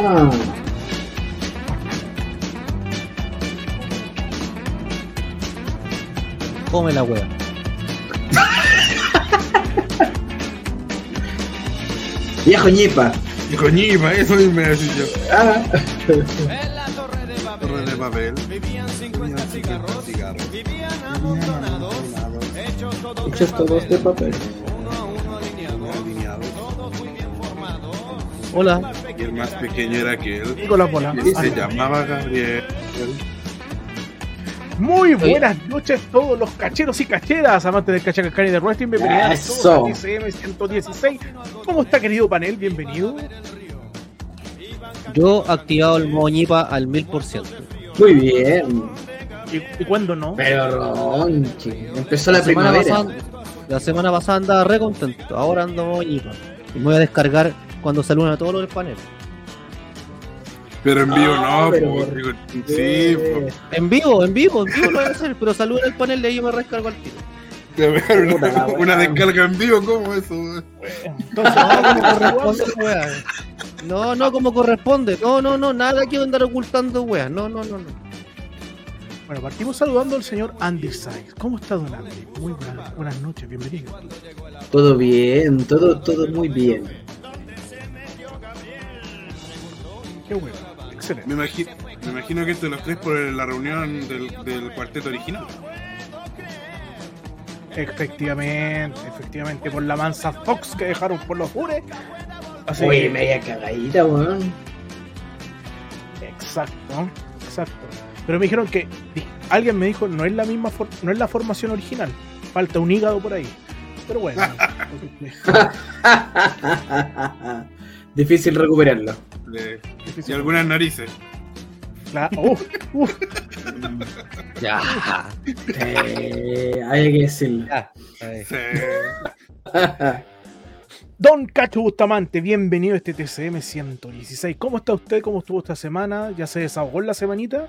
Ah. Come la wea. Viejo ñipa. Y coñipa, eso me decía yo. Ah. En la torre de Torre de Babel papel. vivían 50 cigarros, cigarros. vivían amontonados, hechos todos Hechos todos de papel. uno a uno Alineados. todos muy bien formados. Hola. Y el más pequeño era aquel. Nicolás Bola. Que se llamaba Gabriel. Muy buenas noches todos los cacheros y cacheras, amantes del cachacacari de wrestling. Bienvenidos a todos a TCM 116. ¿Cómo está, querido panel? Bienvenido. Yo activado el moñipa al mil por ciento. Muy bien. ¿Y, y cuándo no? Pero Ronchi. Empezó la, semana primavera. pasada, la semana pasada andaba re contento. Ahora ando moñipa. Y me voy a descargar cuando saludan a todos los del panel. Pero en vivo Ah, no, pero po, por- digo, sí, po. En vivo, en vivo, en vivo lo voy a hacer. Pero saluden al panel de ahí yo me rescargo al tiro. Una, descarga en vivo, ¿cómo eso? weón? Entonces, No, como corresponde. No, no, como corresponde. No, no, no, nada quiero andar ocultando, wea. No, no, no, no. bueno, partimos saludando al señor Andy Sykes. ¿Cómo está, don Andy? Muy buenas, buenas noches, bienvenido. Todo bien, todo, todo muy bien. Qué bueno, excelente. Me imagino, me imagino que estos los tres por la reunión del, del cuarteto original. Efectivamente, efectivamente, por la mansa Fox que dejaron por los jures. Así Oye, que- media cagadita, weón. Exacto, exacto. Pero me dijeron que alguien me dijo no es la misma for- no es la formación original. Falta un hígado por ahí. Pero bueno. Difícil recuperarlo. De- y algunas narices. Uf, uf. Ya. Eh, hay que decirlo. ya. Ahí. Sí. Don Cacho Bustamante, bienvenido a este TCM 116. ¿Cómo está usted? ¿Cómo estuvo esta semana? ¿Ya se desahogó en la semanita?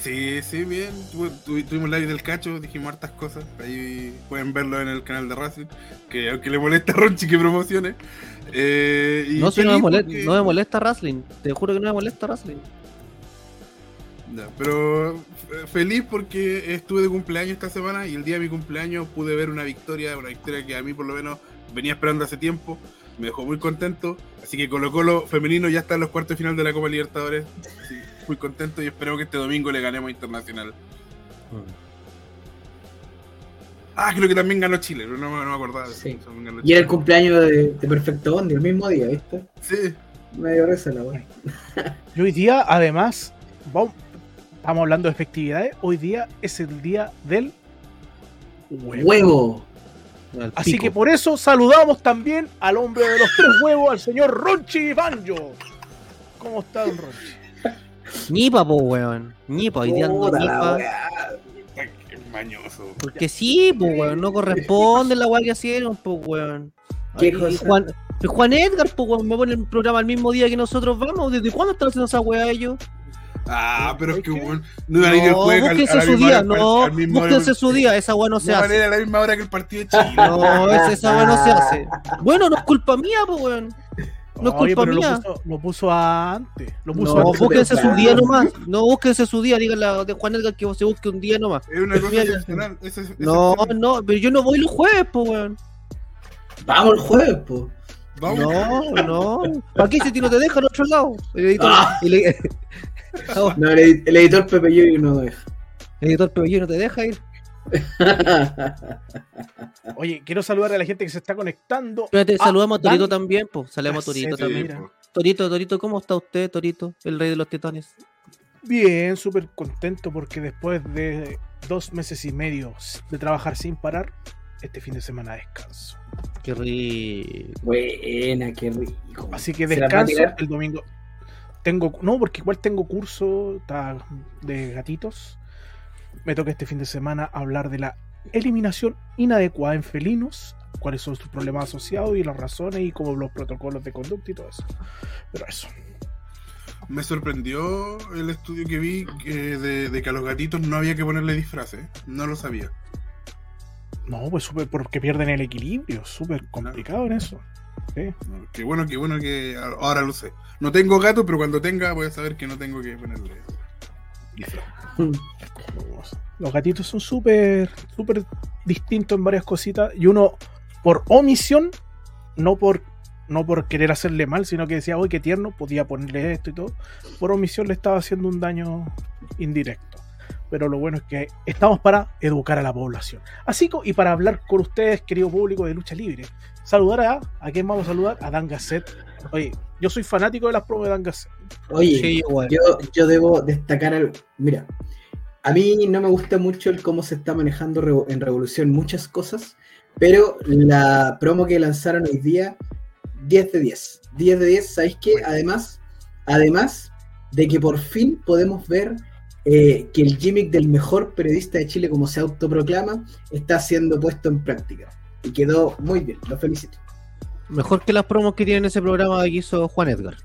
Sí, sí, bien. Tu- tu- Tuvimos live del cacho, dijimos hartas cosas. Ahí pueden verlo en el canal de Racing. Que aunque le molesta a Ronchi que promocione. Eh, No, si no me, molesta, porque- no me molesta wrestling. Te juro que no me molesta wrestling. Pero eh, feliz porque estuve de cumpleaños esta semana y el día de mi cumpleaños pude ver una victoria, una victoria que a mí por lo menos venía esperando hace tiempo. Me dejó muy contento. Así que Colo Colo femenino ya está en los cuartos de final de la Copa Libertadores. Así, muy contento y espero que este domingo le ganemos Internacional. Ah, creo que también ganó Chile, pero no, me- no me acordaba. de eso. Sí. También ganó Y era el cumpleaños de, de Perfecto Bondi, el mismo día, ¿viste? Sí. Medio risa la weón. Y hoy día, además, vamos- estamos hablando de festividades. Hoy día es el día del huevo. Así pico. que por eso saludamos también al hombre de los tres huevos, al señor Ronchi Banjo. ¿Cómo está, don Ronchi? Ñipa, po, weón. Ñipa, hoy día ando Puta mañoso. Porque sí, po, weón. No corresponde la weá que hicieron, po, weón. ¿Qué Y cosa? Juan, Edgar, po, weón, me pone el programa el mismo día que nosotros vamos. ¿Desde cuándo están haciendo esa weá ellos? Ah, pero es que bueno, no iban a ir el No, búsquense la su día, no, búsquense su día, esa weá no se No van a hace. la misma hora que el partido de Chile. No, esa, weá no se hace. Bueno, no es culpa mía, po, weón. No es Oye, culpa pero mía. Lo puso, lo puso antes. Lo puso No, antes. búsquense su día nomás. No, búsquense su día. Díganle a de Juan Edgar que se busque un día nomás. Es una cosa excepcional. es- es- No, no, pero yo no voy los jueves, po, weón. Vamos el jueves, po. Vamos. No, no. Aquí si ti no te deja al otro lado. El editor, Ah. el, Oh, No, el, edi- el editor Pepe Yuri no deja. el editor Pebellón no te deja ir. Oye, quiero saludar a la gente que se está conectando. Espérate, Ah, saludamos a Torito Dan- también, pues. Saludamos a Torito sí, también. mira. po. Torito, Torito, ¿cómo está usted, Torito? El rey de los titanes. Bien, súper contento porque después de dos meses y medio de trabajar sin parar, este fin de semana descanso. Qué rico. Buena, qué rico. Así que ¿Se las va a descanso el domingo. Tengo, no, porque igual tengo curso de gatitos. Me toca este fin de semana hablar de la eliminación inadecuada en felinos, cuáles son sus problemas asociados y las razones y como los protocolos de conducta y todo eso. Pero eso. Me sorprendió el estudio que vi de, de que a los gatitos no había que ponerle disfraces. No lo sabía. No, pues súper porque pierden el equilibrio, súper complicado en eso. Sí. Qué bueno, qué bueno que ahora lo sé. No tengo gato, pero cuando tenga voy a saber que no tengo que ponerle. Disfraz. Los gatitos son súper, súper distintos en varias cositas. Y uno, por omisión, no por, no por querer hacerle mal, sino que decía, uy, qué tierno, podía ponerle esto y todo. Por omisión le estaba haciendo un daño indirecto. Pero lo bueno es que estamos para educar a la población. Así que, y para hablar con ustedes, querido público de lucha libre, saludar a, ¿a quién vamos a saludar? A Dan Gasset. Oye, yo soy fanático de las promos de Dan Gasset. Oye, Sí, igual. yo, yo debo destacar algo. Mira, a mí no me gusta mucho el cómo se está manejando en Revolución muchas cosas, pero la promo que lanzaron hoy día, 10 de 10. 10 de 10, ¿sabéis qué? Además, además de que por fin podemos ver eh, que el gimmick del mejor periodista de Chile, como se autoproclama, está siendo puesto en práctica. Y quedó muy bien, lo felicito. Mejor que las promos que tiene ese programa que hizo Juan Edgar.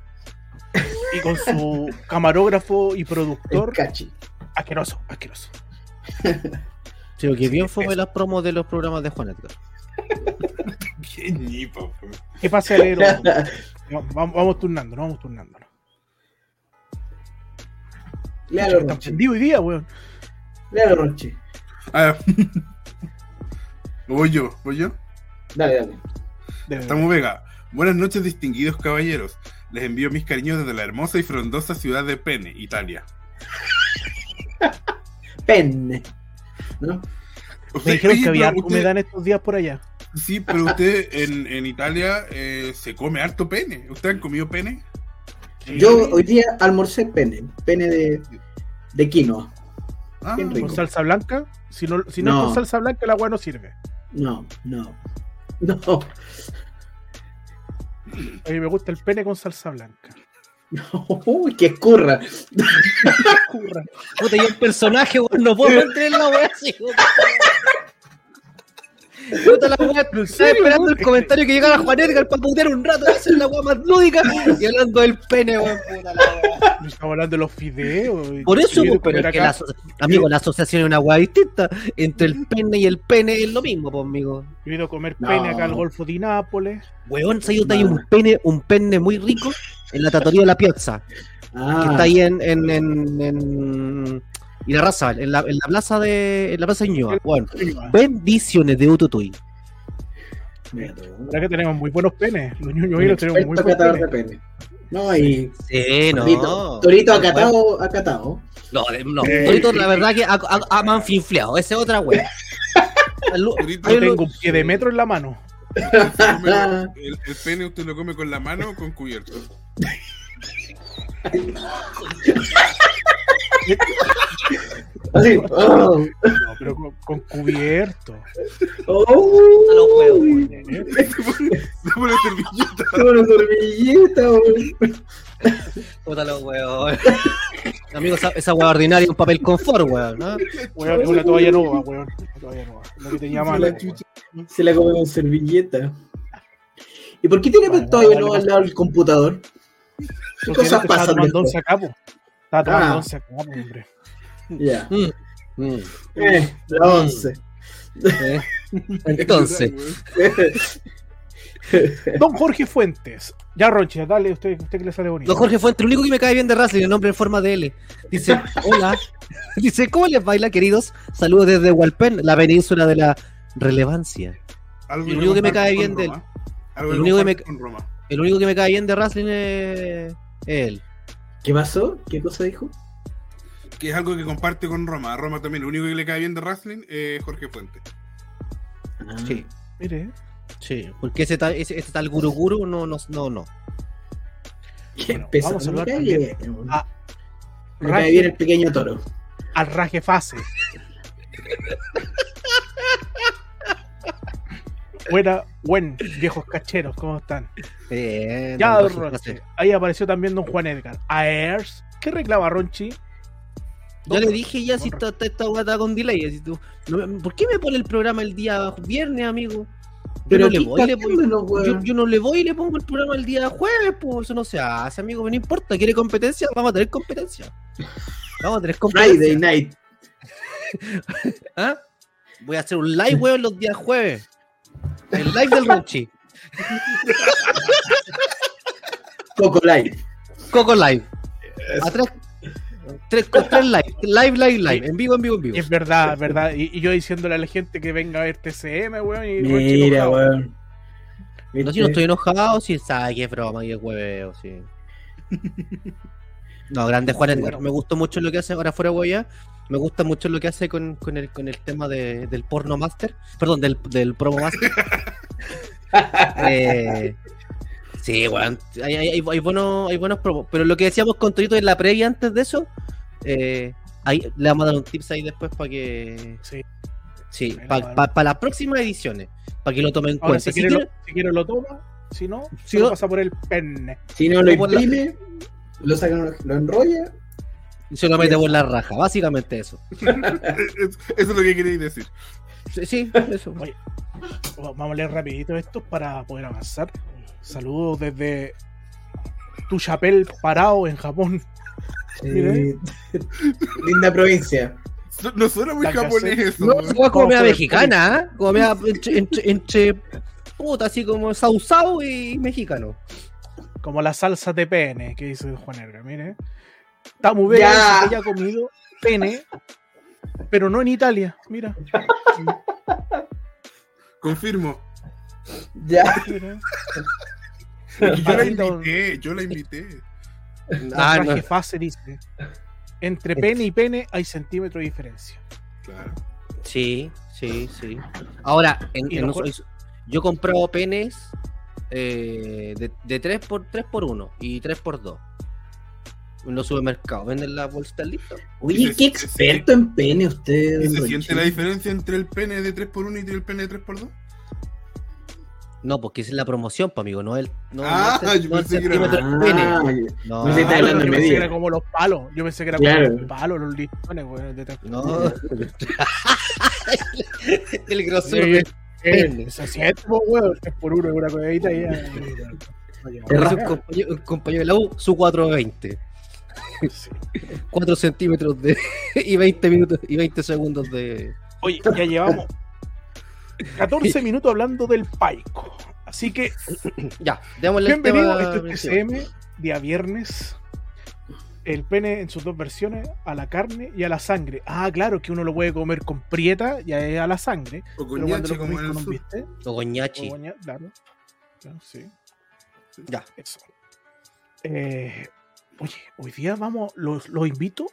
Y con su camarógrafo y El productor, cachi. asqueroso, asqueroso. Sí, que bien fue las promos de los programas de Juan Edgar. Po. ¿Qué pasa, vamos, vamos turnando, vamos turnando. Léalo, Roche. hoy día, weón. Léalo, Roche. Ah, voy yo, voy yo. Dale, dale. De- Estamos Vega. Buenas noches, distinguidos caballeros. Les envío mis cariños desde la hermosa y frondosa ciudad de Pene, Italia. Penne. ¿No? Me dijeron Oye, que había usted- humedad en estos días por allá. Sí, pero usted en, en Italia eh, se come harto pene. ¿Usted han comido pene? Yo hoy día almorcé pene. Pene de, de quinoa. Ah. ¿Con salsa blanca? Si no, si no, No. es con salsa blanca, el agua no sirve. No, no. No. A mí me gusta el pene con salsa blanca. Uy, que escurra. Curra. Puta, y el personaje, weón, no puedo mantener la weá así. Puta la weá, ¿En estaba esperando el comentario que llegara Juan Edgar para putear un rato hacer la weá más lúdica y hablando del pene, weón. Puta la weá. Estamos hablando de los fideos. y- Por eso, y pues, pero que la amigo, la asociación es una weá distinta. Entre el pene y el pene es lo mismo, pues, amigo. Yo he ido a comer No. pene acá al Golfo de Nápoles. Weón, se hay hay un pene, un pene muy rico en la trattoria de la Piazza. que Ah, está ahí en, en, en, en Irarrázaval, en la, en la plaza de en la plaza de Ñuñoa. Bueno, bendiciones de Ututuy. mira tú. Ahora que tenemos muy buenos penes. Los ñoños los tenemos muy buenos penes. No, y Sí, no. Torito, Torito acatado, acatado. No, no. Eh. Torito, la verdad que ha, ha, ha manfinfleado. Esa es otra wea. Torito, Yo tengo un pie de metro en la mano. el, el pene usted lo come con la mano o con cubierto. Así. Oh. No, pero con, con cubierto. Oh. A los huevos. Se pone servilleta. Qué buena servilleta, weón. Puta los huevos. Amigo, esa, esa hueá ordinaria es un papel confort, weón. ¿no? Weón, es una toalla nueva, weón. Una toalla nueva. Lo que tenía Se mal. la. Se come con servilleta. ¿Y por qué tiene Vale, no vale. al lado del computador? ¿Qué cosas pasan después? Once. Estaba tomando Ah. once acá, hombre. Ya. Mm, mm. Eh, la 11. Eh, Entonces, Don Jorge Fuentes. Ya, Ronche, dale, usted, usted que le sale bonito. don Jorge Fuente, el único que me cae bien de wrestling, el nombre en forma de L. Dice, hola. Dice, ¿cómo les baila, queridos? Saludos desde Hualpén, la península de la relevancia. El único que me cae bien de él. El único que me- comparte con Roma. El único que me cae bien de wrestling es es él. ¿Qué pasó? ¿Qué cosa dijo? Que es algo que comparte con Roma. A Roma también. Lo único que le cae bien de wrestling es Jorge Fuente. Ah, Sí, Mire, sí. Porque ese tal, ese, ese tal Guru Guru no, no, no, no. Qué Bueno, pesado. vamos a Me hablar cae también. bien, weón. Ah, Me cae bien el pequeño toro. al raje fase. Buena, buen, viejos cacheros, ¿cómo están? Bien, Ya, don Ronchi. Ahí apareció también don Juan Edgar. Aers. ¿Qué reclama Ronchi? Yo le dije ya si esta, esta, está con delay. así tú- no ¿Por qué me pone el programa el día viernes, amigo? Yo Pero no le ¿qué voy y le está pongo. yo no le voy y le pongo el programa el día jueves, pues eso no se hace, amigo, no importa, quiere competencia, vamos a tener competencia. Vamos a tener competencia. Friday night. ¿Ah? Voy a hacer un live, weón, los días jueves. El live del Ronchi. Coco Live. Coco Live. A tres, tres, con tres live. Live, live, live. En vivo, en vivo, en vivo. Es verdad, es verdad. Y, y yo diciéndole a la gente que venga a ver TCM, weón. Y Mira, weón. No, si no estoy enojado, si sabe que es broma, que es hueveo, sí. No, grande Juan Edgar. Bueno. Me gustó mucho lo que hace ahora fuera huella. Me gusta mucho lo que hace con, con el, con el tema de- del porno master. Perdón, del, del promo master. Eh, sí, weón. Hay, hay, hay, hay buenos, hay buenos promos. Pero lo que decíamos con Torito en la previa antes de eso, eh, ahí le vamos a dar un tips ahí después para que. Sí. Sí, para vamos a dar. las próximas ediciones. Para que lo tomen en Ahora, cuenta. si Si quiere, lo, si quiere lo toma. Si no, Si se lo no- pasa por el pene. Si no lo imprime, lo sacan, lo enrolla. se lo mete por la raja. Básicamente eso. Es- Eso es lo que queréis decir. Sí, sí, eso. Oye, Vamos a leer rapidito esto para poder avanzar. Saludos desde tu chapel parado en Japón. Eh, Linda provincia. No, no suena muy japonés eso. No, por el mexicana, ¿eh? Como media entre, entre, entre puta, así como sausao y mexicano. Como la salsa de pene que dice Juan Edgar. Mire. Tamu Vega Ya. dice que ella ha comido pene, pero no en Italia. Mira. Confirmo. Ya. mira. Yo la invité, yo la invité. Ah, La no. fase dice. Entre pene y pene hay centímetro de diferencia. Claro. Sí, sí, sí. Ahora, en, en yo he comprado penes eh, de, de 3 por 3 por 1 y 3 por 2 En los supermercados venden las bolsitas listas. Oye, qué experto en pene usted. ¿Y don se Roche. siente la diferencia entre el pene de 3x1 y el pene de 3x2? No, porque esa es la promoción, pa, amigo, no el, no, Ah, no el, yo pensé que era- Ah. No, no está Ah, hablando yo de pensé que era como los palos. Yo pensé que era Claro. como los palos, los listones, güey. de- no. el grosor Sí, po, weón. Es por uno, una codadita y ya. Un compañero, de la U, su 420. Sí. 4 centímetros de, y 20 minutos y 20 segundos de. Oye, ya llevamos 14 minutos hablando del paico. Así que, Ya, démosle el bienvenido. tema Esto es TCM, día viernes. El pene en sus dos versiones, a la carne y a la sangre. Ah, claro, que uno lo puede comer con prieta y a la sangre. O lo como en el sur. bistec, O goñachi. o claro. Claro, sí. Ya. Eso. Eh, oye, hoy día vamos, los, los invito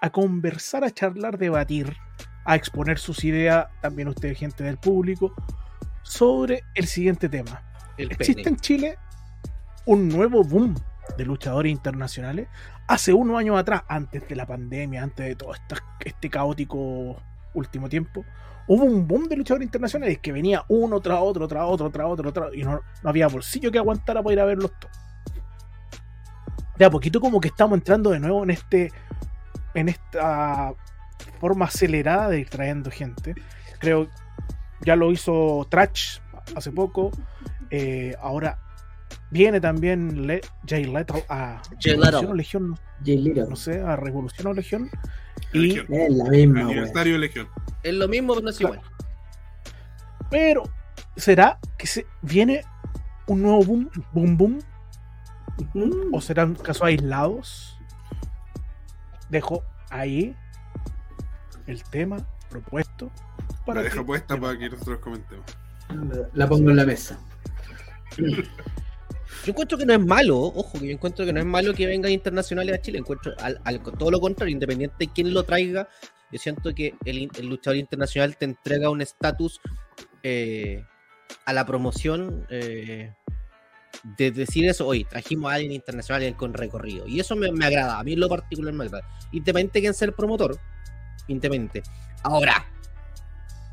a conversar, a charlar, debatir, a exponer sus ideas, también ustedes, gente del público, sobre el siguiente tema. El Existe pene. en Chile un nuevo boom de luchadores internacionales. Hace unos años atrás, antes de la pandemia, antes de todo este caótico último tiempo, hubo un boom de luchadores internacionales que venía uno tras otro, tras otro, tras otro, tras y no, no había bolsillo que aguantara para ir a verlos todos. De a poquito como que estamos entrando de nuevo en este en esta forma acelerada de ir trayendo gente. Creo ya lo hizo Trash hace poco. eh, ahora viene también Le Jay Lethal a Jay Revolución o Legión, no, Jay Little. no sé, a Revolución o Legión. Y. Es la misma. Aniversario de Legión. Es lo mismo, pero no es igual. pero, ¿será que se viene un nuevo boom, boom, boom? Mm. ¿O serán casos aislados? Dejo ahí el tema propuesto La para dejo que- puesta para que nosotros comentemos. La pongo en la mesa. Yo encuentro que no es malo, ojo, que yo encuentro que no es malo que vengan internacionales a Chile. Encuentro al, todo lo contrario, independiente de quién lo traiga, yo siento que el, luchador internacional te entrega un estatus eh, a la promoción eh, de decir eso, hoy trajimos a alguien internacional con recorrido. Y eso me, me agrada, a mí en lo particular me agrada. Independiente de quién sea el promotor, independiente. Ahora,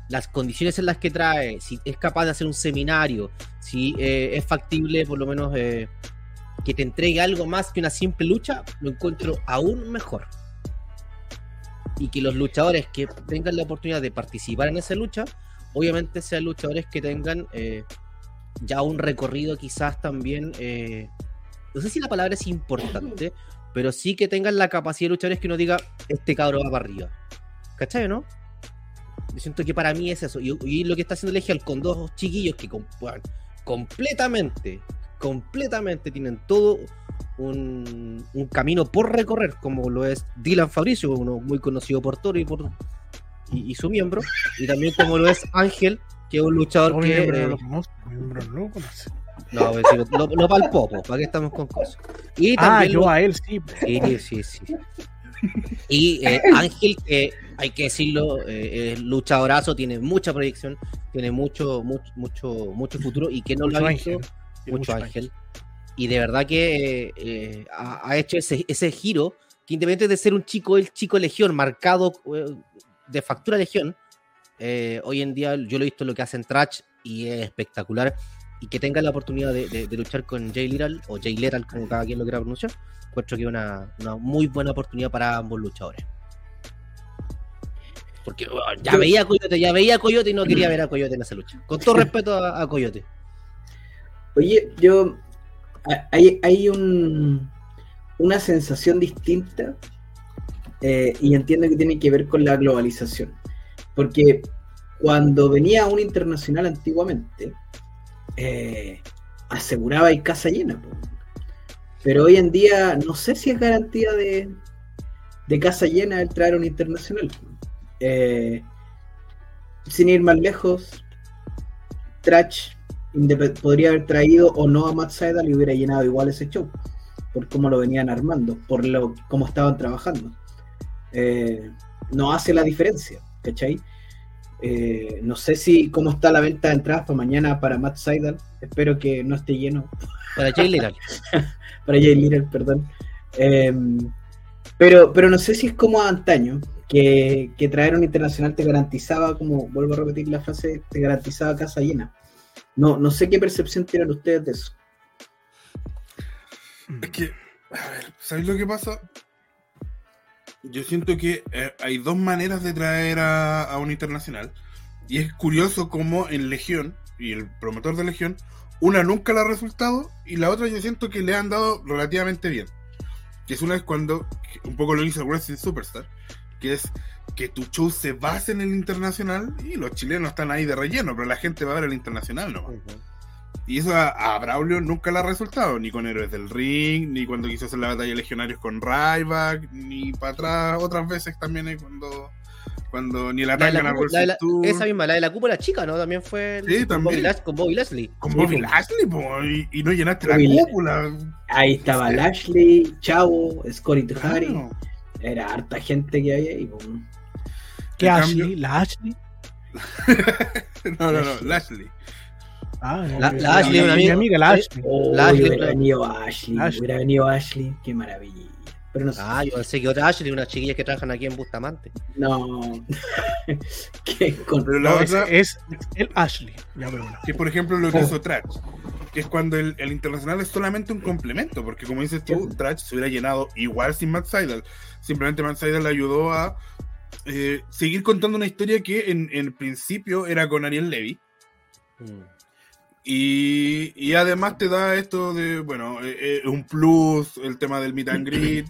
las condiciones en las que trae, si es capaz de hacer un seminario, si eh, es factible por lo menos eh, que te entregue algo más que una simple lucha, lo encuentro aún mejor. Y que los luchadores que tengan la oportunidad de participar en esa lucha, obviamente sean luchadores que tengan eh, ya un recorrido quizás también, no sé si la palabra es importante, pero sí que tengan la capacidad de luchadores que uno diga, este cabro va para arriba. ¿Cachai, no? Yo siento que para mí es eso. Y, y lo que está haciendo Legial con dos chiquillos que, bueno, completamente, completamente tienen todo un, un camino por recorrer, como lo es Dylan Fabricio, uno muy conocido por Toro y por y, y su miembro, y también como lo es Ángel, que es un luchador No, mi que miembro no eh, lo conoce, mi miembro no conoce. no, sí, lo, lo palpó, pues, ¿para qué estamos con cosas? Y Ah, también yo lo- a él sí. Sí, sí, sí. Y eh, Ángel, que hay que decirlo, eh, es luchadorazo, tiene mucha proyección, tiene mucho, mucho, mucho, mucho futuro y que no lo Mucho ha visto, ángel. Tiene mucho ángel. Y de verdad que eh, ha, ha hecho ese, ese giro, que independientemente de ser un chico, el chico legión, marcado eh, de factura legión, eh, hoy en día yo lo he visto lo que hace en Trash y es espectacular. Y que tenga la oportunidad de, de- de luchar con Jay Little o Jay Little, como cada quien lo quiera pronunciar, encuentro que es una, una muy buena oportunidad para ambos luchadores. Porque bueno, ya Yo- veía a Coyote, ya veía a Coyote y no quería ver a Coyote en esa lucha. Con todo respeto a, a Coyote. Oye, yo. Hay, hay un, una sensación distinta eh, y entiendo que tiene que ver con la globalización. Porque cuando venía un internacional antiguamente, eh, aseguraba y casa llena. po. Pero hoy en día no sé si es garantía de, de casa llena el traer un internacional. Eh, sin ir más lejos, Trash podría haber traído o no a Matt Seidel y hubiera llenado igual ese show, por cómo lo venían armando, por lo cómo estaban trabajando. Eh, no hace la diferencia, ¿cachai? Eh, no sé si cómo está la venta de entradas para mañana para Matt Seidel. Espero que no esté lleno Para Jay Little. para Jay Little, perdón. Eh, pero, pero no sé si es como antaño, que, que traer un internacional te garantizaba, como vuelvo a repetir la frase, te garantizaba casa llena. No, no sé qué percepción tienen ustedes de eso. Es que, a ver, ¿sabéis lo que pasa? Yo siento que eh, hay dos maneras de traer a, a un internacional. Y es curioso cómo en Legión, y el promotor de Legión, una nunca le ha resultado y la otra yo siento que le han dado relativamente bien. Que es una es cuando, un poco lo hizo Wrestling Superstar, que es que tu show se base en el internacional y los chilenos están ahí de relleno, pero la gente va a ver el internacional nomás. Y eso a, a Braulio nunca le ha resultado, ni con Héroes del Ring, ni cuando quiso hacer la batalla de legionarios con Ryback, ni para atrás otras veces también eh, cuando, cuando ni la La de la la la- esa misma, la de la cúpula chica, ¿no? También fue el- Sí, con, también. Bobby Lash- con Bobby Leslie. con Sí, Bobby. Lashley, po, y, y no llenaste Bobby la La- cúpula. Ahí estaba Sí. Lashley, Chavo, Scotty Tuhari. Claro. Era harta gente que había ahí. pues. ¿Qué Ashley? cambio- ¿La Ashley? No, no, no, Lashley. Ah, La- Ashley, mi una mi amiga- amiga, la Ashley. Oh, La Ashley, hubiera venido Ashley, Ashley. hubiera venido Ashley, qué maravilla. Pero no sé. Ah, yo pensé que otra Ashley, unas chiquillas que trabajan aquí en Bustamante. No. que con- Pero la No, otra, es el Ashley. Ya, pero bueno. que por ejemplo lo que Oh. hizo Trash, que es cuando el, el internacional es solamente un complemento, porque como dices tú, Trash se hubiera llenado igual sin Matt Seidel. Simplemente Matt Seidel le ayudó a eh, seguir contando una historia que en, en principio era con Ariel Levy. Mm. Y, y además te da esto de, bueno, eh, eh, un plus, el tema del meet and greet.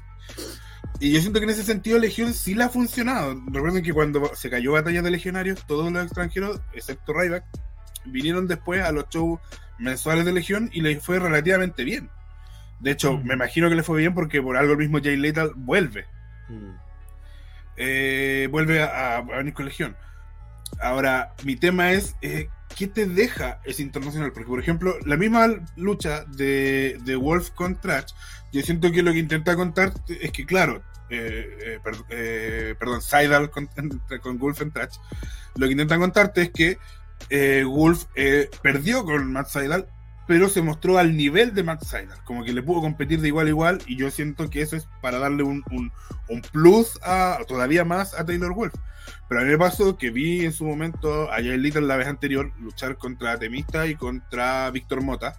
Y yo siento que en ese sentido Legión sí le ha funcionado. Recuerden que cuando se cayó Batalla de Legionarios, todos los extranjeros, excepto Ryback, vinieron después a los shows mensuales de Legión y les fue relativamente bien. De hecho, Mm. me imagino que le fue bien porque por algo el mismo Jay Lethal vuelve. Mm. Eh, vuelve a, a venir con Legión. Ahora, mi tema es, eh, ¿qué te deja ese internacional? Porque, por ejemplo, la misma lucha de, de Wolf con Trash, yo siento que lo que intenta contar es que, claro, eh, eh, eh, perdón, Seidel con, con Wolf en Trash, lo que intentan contarte es que Wolf perdió con Matt Seidel, pero se mostró al nivel de Matt Seidel, como que le pudo competir de igual a igual, y yo siento que eso es para darle un, un, un plus a, todavía más a Taylor Wolf. Pero a mí me pasó que vi en su momento a Jay Little la vez anterior luchar contra Temista y contra Víctor Mota.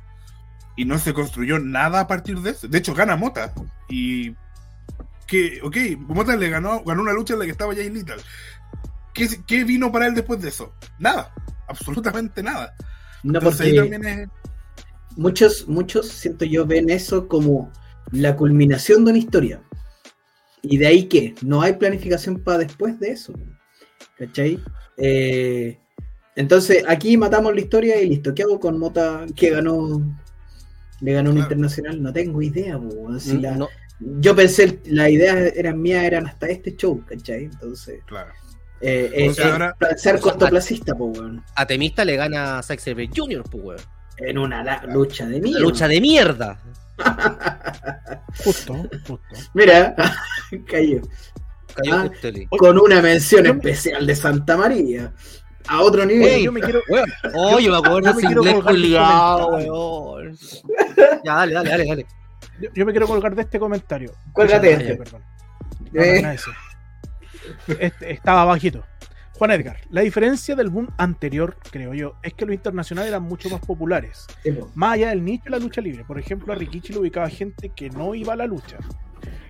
Y no se construyó nada a partir de eso. De hecho, gana Mota. Y que, ok, Mota le ganó, ganó una lucha en la que estaba Jay Little. ¿Qué, ¿Qué vino para él después de eso? Nada. Absolutamente nada. no, Entonces ahí porque también es. Muchos, muchos, siento yo, ven eso como la culminación de una historia. Y de ahí que no hay planificación para después de eso. ¿Cachai? Eh, Entonces, aquí matamos la historia y listo. ¿Qué hago con Mota que ganó? Le ganó un internacional, no tengo idea, po. Si la- No, Yo pensé, las ideas eran mías, eran hasta este show, ¿cachai? Entonces, Claro. eh, eh, O sea, eh, ahora- ser cortoplacista, po, weón. a Temista le gana a Zack Jr., pues, weón. En una lucha de mierda. lucha de mierda. Justo, justo. Mira, cayó. Cayó Ah. justo ahí. Con una mención especial de Santa María. A otro Oye, nivel. yo me quiero, Weón. Oye, me acuerdo yo de me inglés weón. Ya, dale, dale, dale, dale. yo, yo me quiero colgar de este comentario. Cuélgate este. perdón. No, Eh. no, no, ese. Este, estaba bajito. Juan Edgar, la diferencia del boom anterior, creo yo, es que los internacionales eran mucho más populares. Más allá del nicho de la lucha libre. Por ejemplo, a Rikichi lo ubicaba gente que no iba a la lucha.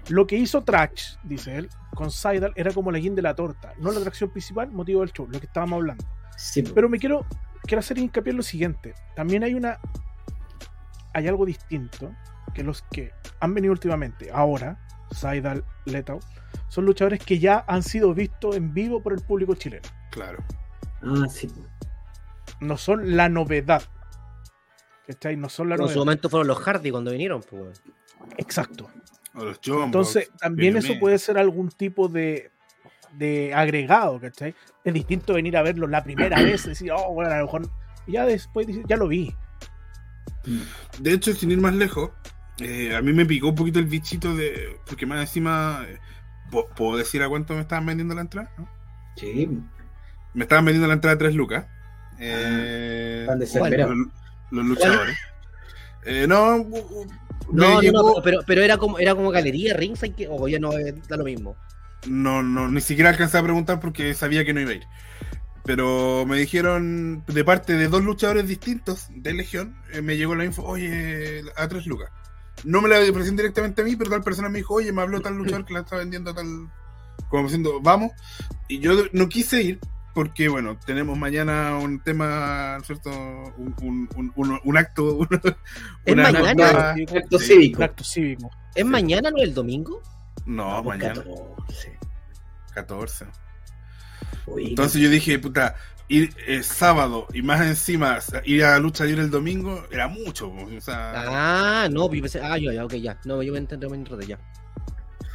Lo que hizo Trash, dice él, con Seidel era como la guinda de la torta, no la atracción principal, motivo del show, lo que estábamos hablando. Sí. Pero me quiero, quiero hacer hincapié en lo siguiente. También hay una. Hay algo distinto que los que han venido últimamente, ahora, Seidel, Letao, son luchadores que ya han sido vistos en vivo por el público chileno. Claro. Ah, sí. No son la novedad. ¿Cachai? No son la En su novedad. momento fueron los Hardy cuando vinieron, pues. Exacto. O los Jumbo, Entonces, también eso puede ser algún tipo de, de agregado, ¿cachai? Es distinto venir a verlo la primera vez y decir, oh, bueno, a lo mejor. Y ya después ya lo vi. De hecho, sin ir más lejos, eh, a mí me picó un poquito el bichito de. Porque más encima. eh, ¿puedo- ¿Puedo decir a cuánto me estaban vendiendo la entrada? ¿No? Sí. Me estaban vendiendo la entrada de 3 lucas. Eh, Tan desesperado. los, los luchadores. Eh, no, u- u- me No, no, llegó- no, pero, pero era como era como galería, ringside, que, o ya no da lo mismo. No, no, ni siquiera alcancé a preguntar porque sabía que no iba a ir. Pero me dijeron de parte de dos luchadores distintos de Legión, eh, me llegó la info, oye, a tres lucas. No me la ofrecieron directamente a mí, pero tal persona me dijo, oye, me habló tal luchador que la está vendiendo a tal. Como diciendo, vamos. Y yo no quise ir porque, bueno, tenemos mañana un tema, ¿no es ¿cierto? Un, un, un, un- un acto. un- ¿Es una mañana? Acto cívico. Un acto cívico. ¿Es mañana no el domingo? No, pues, mañana, 14. 14. Uy, Entonces yo dije, puta, ir eh, sábado y más encima ir a la lucha libre el domingo era mucho. po, O sea, Ah, no, yo pensé, ah, ya, ya, ok, ya. No, yo me entendí, me enredé ya.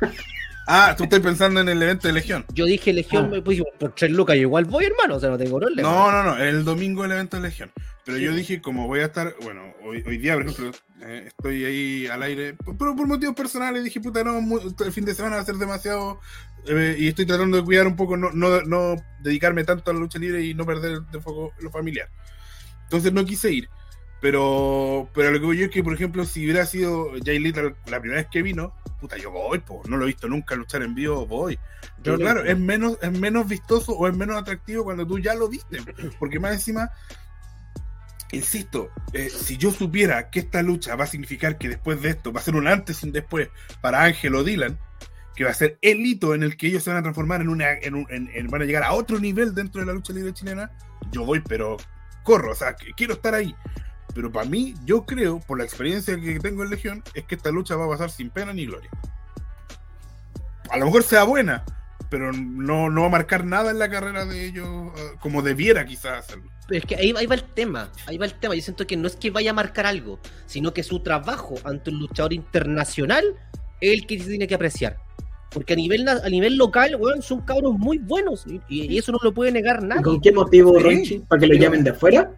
ah, tú estás pensando en el evento de Legión. Yo dije Legión, Ah. me pues, por tres lucas, yo igual voy, hermano, o sea, no tengo problema. No, no, no, el domingo el evento de Legión. Pero yo dije, como voy a estar, bueno, hoy, hoy día, por ejemplo, eh, estoy ahí al aire, pero por motivos personales dije, puta, no, el fin de semana va a ser demasiado, eh, y estoy tratando de cuidar un poco, no, no, no dedicarme tanto a la lucha libre y no perder de foco lo familiar. Entonces no quise ir. Pero, pero lo que voy yo es que, por ejemplo, si hubiera sido Jay Little la primera vez que vino, puta, yo voy, po, no lo he visto nunca luchar en vivo, voy. Pero Yo claro, es menos, es menos vistoso o es menos atractivo cuando tú ya lo viste. Porque más encima, insisto, eh, si yo supiera que esta lucha va a significar que después de esto va a ser un antes y un después para Ángel o Dylan, que va a ser el hito en el que ellos se van a transformar en una, en un- en- en- van a llegar a otro nivel dentro de la lucha libre chilena, yo voy, pero corro, o sea, quiero estar ahí. Pero para mí, yo creo, por la experiencia que tengo en Legión, es que esta lucha va a pasar sin pena ni gloria. A lo mejor sea buena, pero no, no va a marcar nada en la carrera de ellos eh, como debiera quizás hacerlo. Pero es que ahí, ahí va el tema, ahí va el tema. Yo siento que no es que vaya a marcar algo, sino que su trabajo ante un luchador internacional es el que se tiene que apreciar. Porque a nivel, na- a nivel local, weón, son cabros muy buenos. Y, y eso no lo puede negar ¿Y nadie. ¿Con qué motivo, Ronchi? ¿Para que lo llamen de afuera?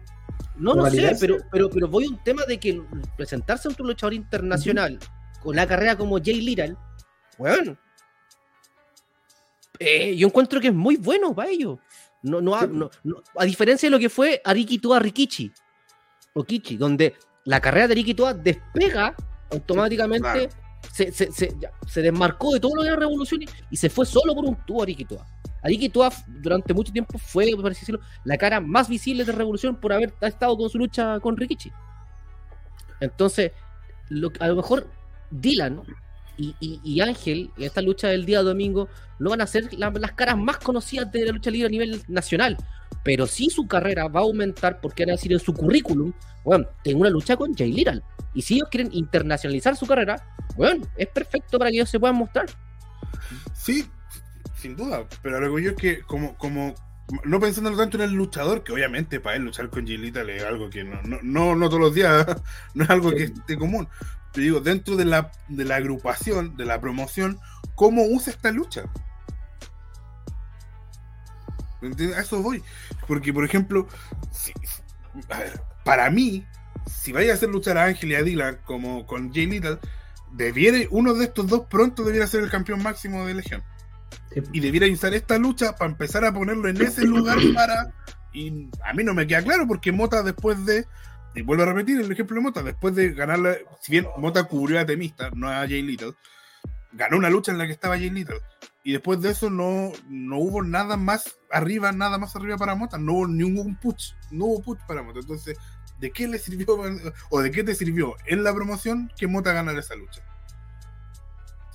No, no sé, pero, pero, pero voy a un tema de que presentarse ante un luchador internacional con la carrera como Jay Little, bueno, eh, yo encuentro que es muy bueno para ellos. No, no, Sí. no- no- a diferencia de lo que fue Ariki Toa Rikichi, o Kichi, donde la carrera de Ariki Toa despega automáticamente, claro. se, se, se, ya, se desmarcó de todo lo de la revolución y, y se fue solo por un tubo Ariki Toa. Ariki Toa durante mucho tiempo fue, por así decirlo, la cara más visible de Revolución por haber estado con su lucha con Rikichi. Entonces, a lo mejor Dylan y, Ángel, en esta lucha del día domingo, no van a ser la- las caras más conocidas de la lucha libre a nivel nacional. Pero sí su carrera va a aumentar porque van a decir en su currículum, bueno, tengo una lucha con Jay Little. Y si ellos quieren internacionalizar su carrera, bueno, es perfecto para que ellos se puedan mostrar. Sí, sin duda, pero lo que yo es que como, como no pensándolo tanto en el luchador, que obviamente para él luchar con Gilita es algo que no, no, no, no todos los días, no es algo que esté común. Te digo, dentro de la, de la agrupación, de la promoción, ¿cómo usa esta lucha? ¿Me entiendes? A eso voy. Porque, por ejemplo, si- a ver, para mí, si vaya a hacer luchar a Ángel y a Dylan como con Jay Little, debiera, uno de estos dos pronto debiera ser el campeón máximo de Legión Sí. y debiera usar esta lucha para empezar a ponerlo en ese lugar para y a mí no me queda claro porque Mota después de y vuelvo a repetir el ejemplo de Mota después de ganarla si bien Mota cubrió a Temista no a Jay Little ganó una lucha en la que estaba Jay Little y después de eso no, no hubo nada más arriba nada más arriba para Mota no hubo ningún push no hubo push para Mota entonces ¿de qué le sirvió o de qué te sirvió en la promoción que Mota ganara esa lucha?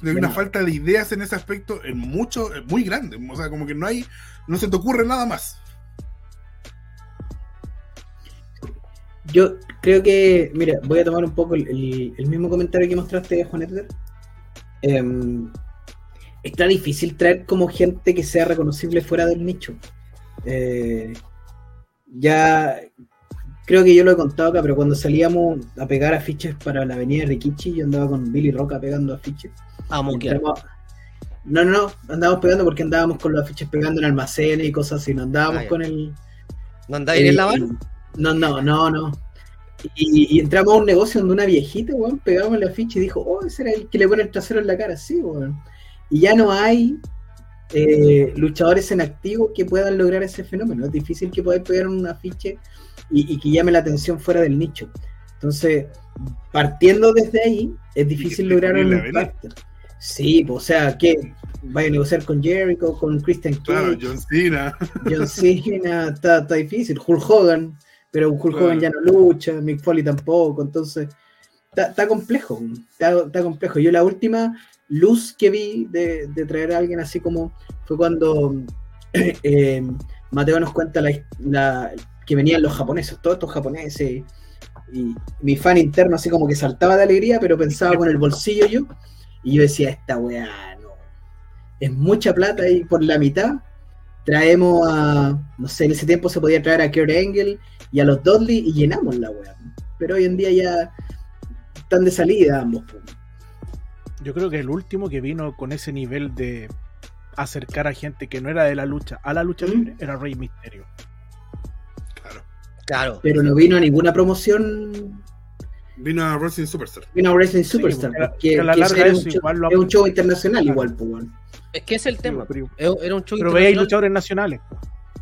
Hay una falta de ideas en ese aspecto en mucho, eh, muy grande. O sea, como que no hay, no se te ocurre nada más. Yo creo que, mira, voy a tomar un poco el, el- el mismo comentario que mostraste, Juan Edgar. Em, está difícil traer como gente que sea reconocible fuera del nicho. Eh, ya creo que yo lo he contado acá, pero cuando salíamos a pegar afiches para la avenida Rikichi, yo andaba con Billy Roca pegando afiches. A moquear. Entramos- No, no, no, andábamos pegando porque andábamos con los afiches pegando en almacenes y cosas así, no andábamos Ah, con el, ¿No andáis en la mano? No, no, no, no. Y, y entramos a un negocio donde una viejita, weón, pegaba el afiche y dijo, oh, ese era el que le pone el trasero en la cara, sí, weón. Y ya no hay eh, luchadores en activo que puedan lograr ese fenómeno. Es difícil que podáis pegar un afiche y, y que llame la atención fuera del nicho. Entonces, partiendo desde ahí, es difícil lograr un impacto. Sí, pues, o sea, que vaya a negociar con Jericho, con Christian Claro, Cage, John Cena. John Cena está, está difícil. Hulk Hogan, pero Hulk Claro. Hogan ya no lucha, Mick Foley tampoco, entonces está, está complejo, está, está complejo. Yo la última luz que vi de, de traer a alguien así como fue cuando eh, Mateo nos cuenta la, la- que venían los japoneses, todos estos japoneses, y mi fan interno así como que saltaba de alegría, pero pensaba con el bolsillo yo, y yo decía, esta weá no, es mucha plata y por la mitad traemos a, no sé, en ese tiempo se podía traer a Kurt Angle y a los Dudley y llenamos la weá. Pero hoy en día ya están de salida ambos. Yo creo que el último que vino con ese nivel de acercar a gente que no era de la lucha a la lucha ¿Mm? libre era Rey Misterio. Claro. Pero no vino a ninguna promoción, Vino a Wrestling Superstar. vino a Wrestling Superstar. que a la que larga ese era eso un show, igual lo es un show internacional Claro. igual, pues, weón. Es que es el tema. pero, Era era un show pero veía luchadores nacionales.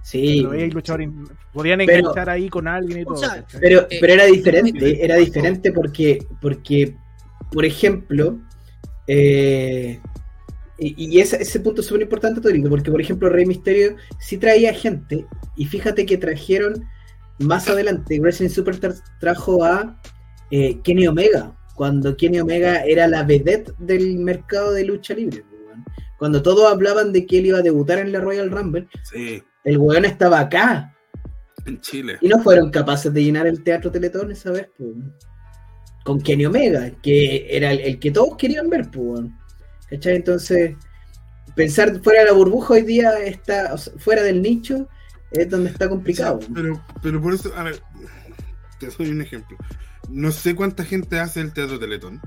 Sí. Pero veía luchadores. Podían Pero- enganchar ahí con alguien y todo. Pero, Eh, pero era diferente, eh, era diferente porque, porque por ejemplo, eh, y, y ese, ese punto es súper importante, Torito, porque por ejemplo Rey Misterio sí traía gente, y fíjate que trajeron más adelante, Wrestling Superstar trajo a eh, Kenny Omega, cuando Kenny Omega era la vedette del mercado de lucha libre. weón. Cuando todos hablaban de que él iba a debutar en la Royal Rumble, Sí, el weón estaba acá, en Chile. y no fueron capaces de llenar el teatro Teletón esa vez. Con Kenny Omega, que era el, el que todos querían ver, pues. ¿Cachai? Entonces, pensar fuera de la burbuja hoy día está, o sea, fuera del nicho, es donde está complicado. Pero, pero por eso, a ver, te doy un ejemplo. No sé cuánta gente hace el teatro Teletón,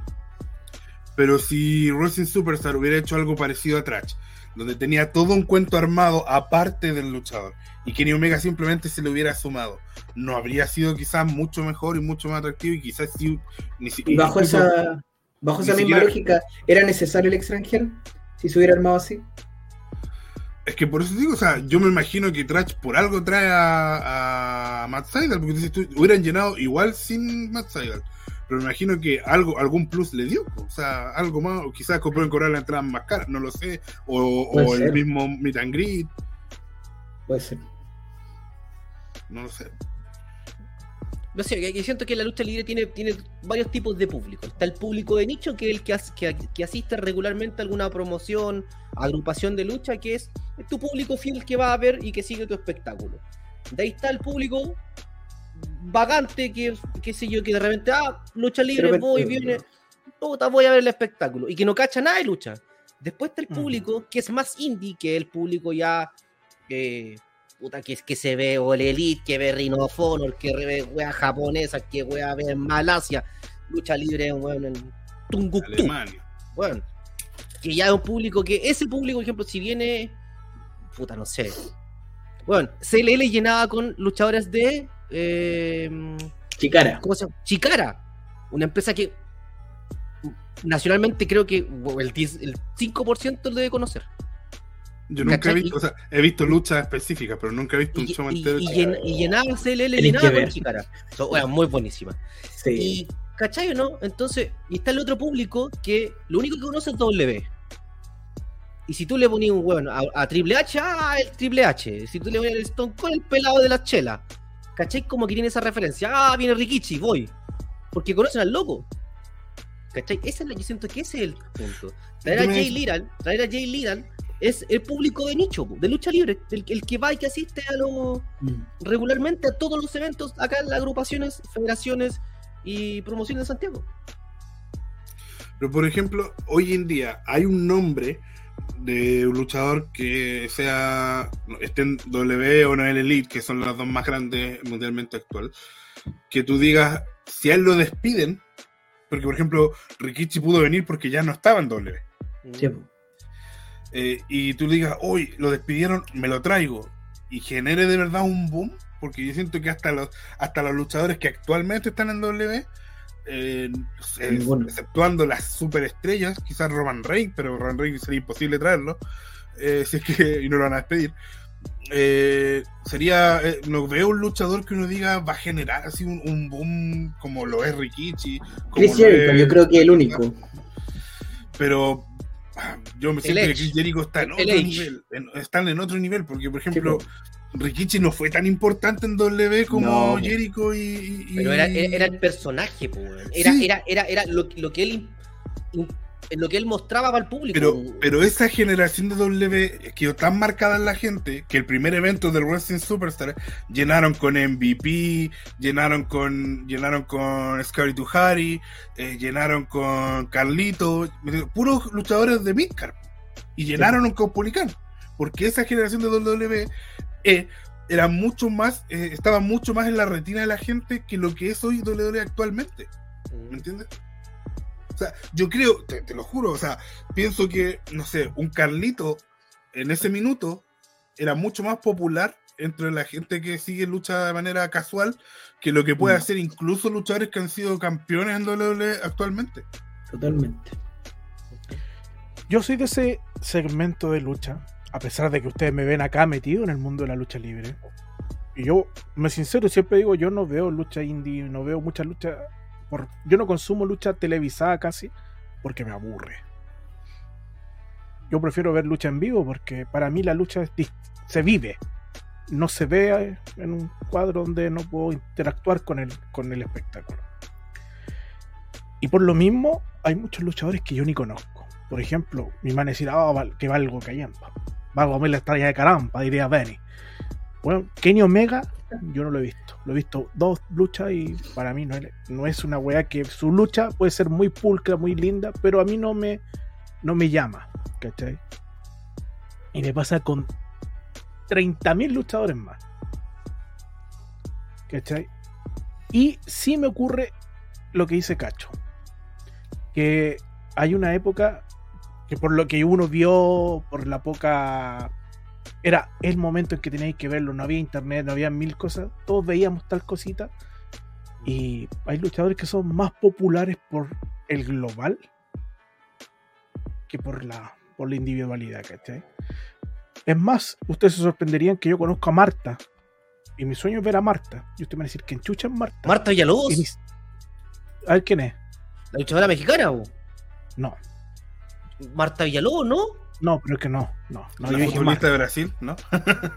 pero si Wrestling Superstar hubiera hecho algo parecido a Trash, donde tenía todo un cuento armado aparte del luchador, y Kenny Omega simplemente se le hubiera sumado, no habría sido quizás mucho mejor y mucho más atractivo, y quizás sí, ni si- Y bajo incluso- esa, bajo esa misma siquiera- lógica, ¿era necesario el extranjero? Si se hubiera armado así. Es que por eso digo, o sea, yo me imagino que Trash por algo trae a, a Matt Seidel, porque dices tú, hubieran llenado igual sin Matt Seidel. Pero me imagino que algo, algún plus le dio, o sea, algo más, o quizás pueden cobrar la entrada más cara, no lo sé, o, el mismo meet and greet, Puede ser. no lo sé. No sé, que siento que la lucha libre tiene, tiene varios tipos de público. Está el público de nicho, que es el que, as- que, que asiste regularmente a alguna promoción, agrupación de lucha, que es tu público fiel que va a ver y que sigue tu espectáculo. De ahí está el público vagante, que qué sé yo, que de repente, ah, lucha libre, Pero- voy, viene, puta, voy a ver el espectáculo, y que no cacha nada de lucha. Después está el Ujú. público que es más indie, que el público ya eh, puta, que es que se ve All Elite, que ve Ring of Honor, que ve wea japonesa, que wea ve en Malasia, lucha libre en Tunguctú. Alemania. Bueno, que ya es un público que ese público, por ejemplo, si viene, puta, no sé. Bueno, CLL llenaba con luchadores de eh, Chicara. ¿cómo se llama? Chicara, una empresa que nacionalmente creo que el, 10 el 5% lo debe conocer. Yo nunca he visto, o sea, he visto luchas específicas, pero nunca he visto un Y, show y- entero. y llen- y llenaba CLL, Tenés llenaba con. Chicara. So, bueno, muy buenísima. Sí. Y, ¿cachai o no? Entonces, y está el otro público que lo único que conoce es W. Y si tú le ponías un hueón a, a Triple H, ah, el Triple H. Si tú le ponías el Stone Cold, el pelado de la chela. ¿Cachai? Como que tiene esa referencia. Ah, viene Rikichi, voy. Porque conocen al loco. ¿Cachai? Esa es la, yo siento que ese es el punto. Traer a Jay Liran, traer a Jay es el público de nicho, de lucha libre. El, el que va y que asiste a Mm. regularmente a todos los eventos acá en las agrupaciones, federaciones y promociones de Santiago. Pero por ejemplo, hoy en día hay un nombre de un luchador que sea esté en W o en el Elite, que son las dos más grandes mundialmente actual, que tú digas, si a él lo despiden, porque por ejemplo, Rikichi pudo venir porque ya no estaba en W. Sí, po. eh, y tú digas, hoy lo despidieron, me lo traigo, y genere de verdad un boom, porque yo siento que hasta los, hasta los luchadores que actualmente están en W, eh, exceptuando las superestrellas, quizás Roman Reigns, pero Roman Reigns sería imposible traerlo, eh, si es que y no lo van a despedir. Eh, sería, eh, no veo un luchador que uno diga va a generar así un, un boom como lo es Rikichi, como Chris Jericho, es- yo creo que el único. pero ah, yo me siento que. Chris Jericho está en El otro nivel. en- están en otro nivel, porque por Sí, ejemplo, po. Rikichi no fue tan importante en W como No. Jericho y, Pero era, era era el personaje, po, weón. era, Sí. era, era, era lo, lo que él lo que él mostraba para el público. Pero, pero esa generación de W quedó tan marcada en la gente que el primer evento del Wrestling Superstar llenaron con MVP, llenaron con llenaron con Scary Tuhari, eh, llenaron con Carlito, puros luchadores de Midcard y llenaron un Caupolicán porque esa generación de WWE eh, era mucho más, eh, estaba mucho más en la retina de la gente que lo que es hoy WWE actualmente. ¿Me entiendes? O sea, yo creo, te, te lo juro, o sea, pienso que, no sé, un Carlito en ese minuto era mucho más popular entre la gente que sigue lucha de manera casual que lo que puede Mm. hacer incluso luchadores que han sido campeones en WWE actualmente. Totalmente. Yo soy de ese segmento de lucha, a pesar de que ustedes me ven acá metido en el mundo de la lucha libre. Y yo, me sincero, siempre digo, yo no veo lucha indie, no veo mucha lucha. Yo no consumo lucha televisada casi porque me aburre. Yo prefiero ver lucha en vivo porque para mí la lucha se vive. No se ve en un cuadro donde no puedo interactuar con el, con el espectáculo. Y por lo mismo, hay muchos luchadores que yo ni conozco. Por ejemplo, mi man decir, ah, val- que valgo callampa. Valgo a ver la estrella de carampa, diría Benny. Bueno, Kenny Omega, yo no lo he visto. Lo he visto dos luchas y para mí no es, no es una weá que su lucha puede ser muy pulcra, muy linda, pero a mí no me, no me llama. ¿Cachai? Y me pasa con 30.000 luchadores más. ¿Cachai? Y sí me ocurre lo que dice Cacho. Que hay una época que por lo que uno vio, por la poca... Era el momento en que teníais que verlo, no había internet, no había mil cosas, todos veíamos tal cosita. Y hay luchadores que son más populares por el global que por la, por la individualidad, ¿cachai? Es más, ustedes se sorprenderían que yo conozco a Marta. Y mi sueño es ver a Marta. Y usted me va a decir que enchucha es Marta. Marta Villalobos, A ver quién es. la luchadora mexicana, po. No, Marta Villalobos, ¿no? no, pero es que no. No, no la yo dije futbolista Marta. de Brasil, ¿no?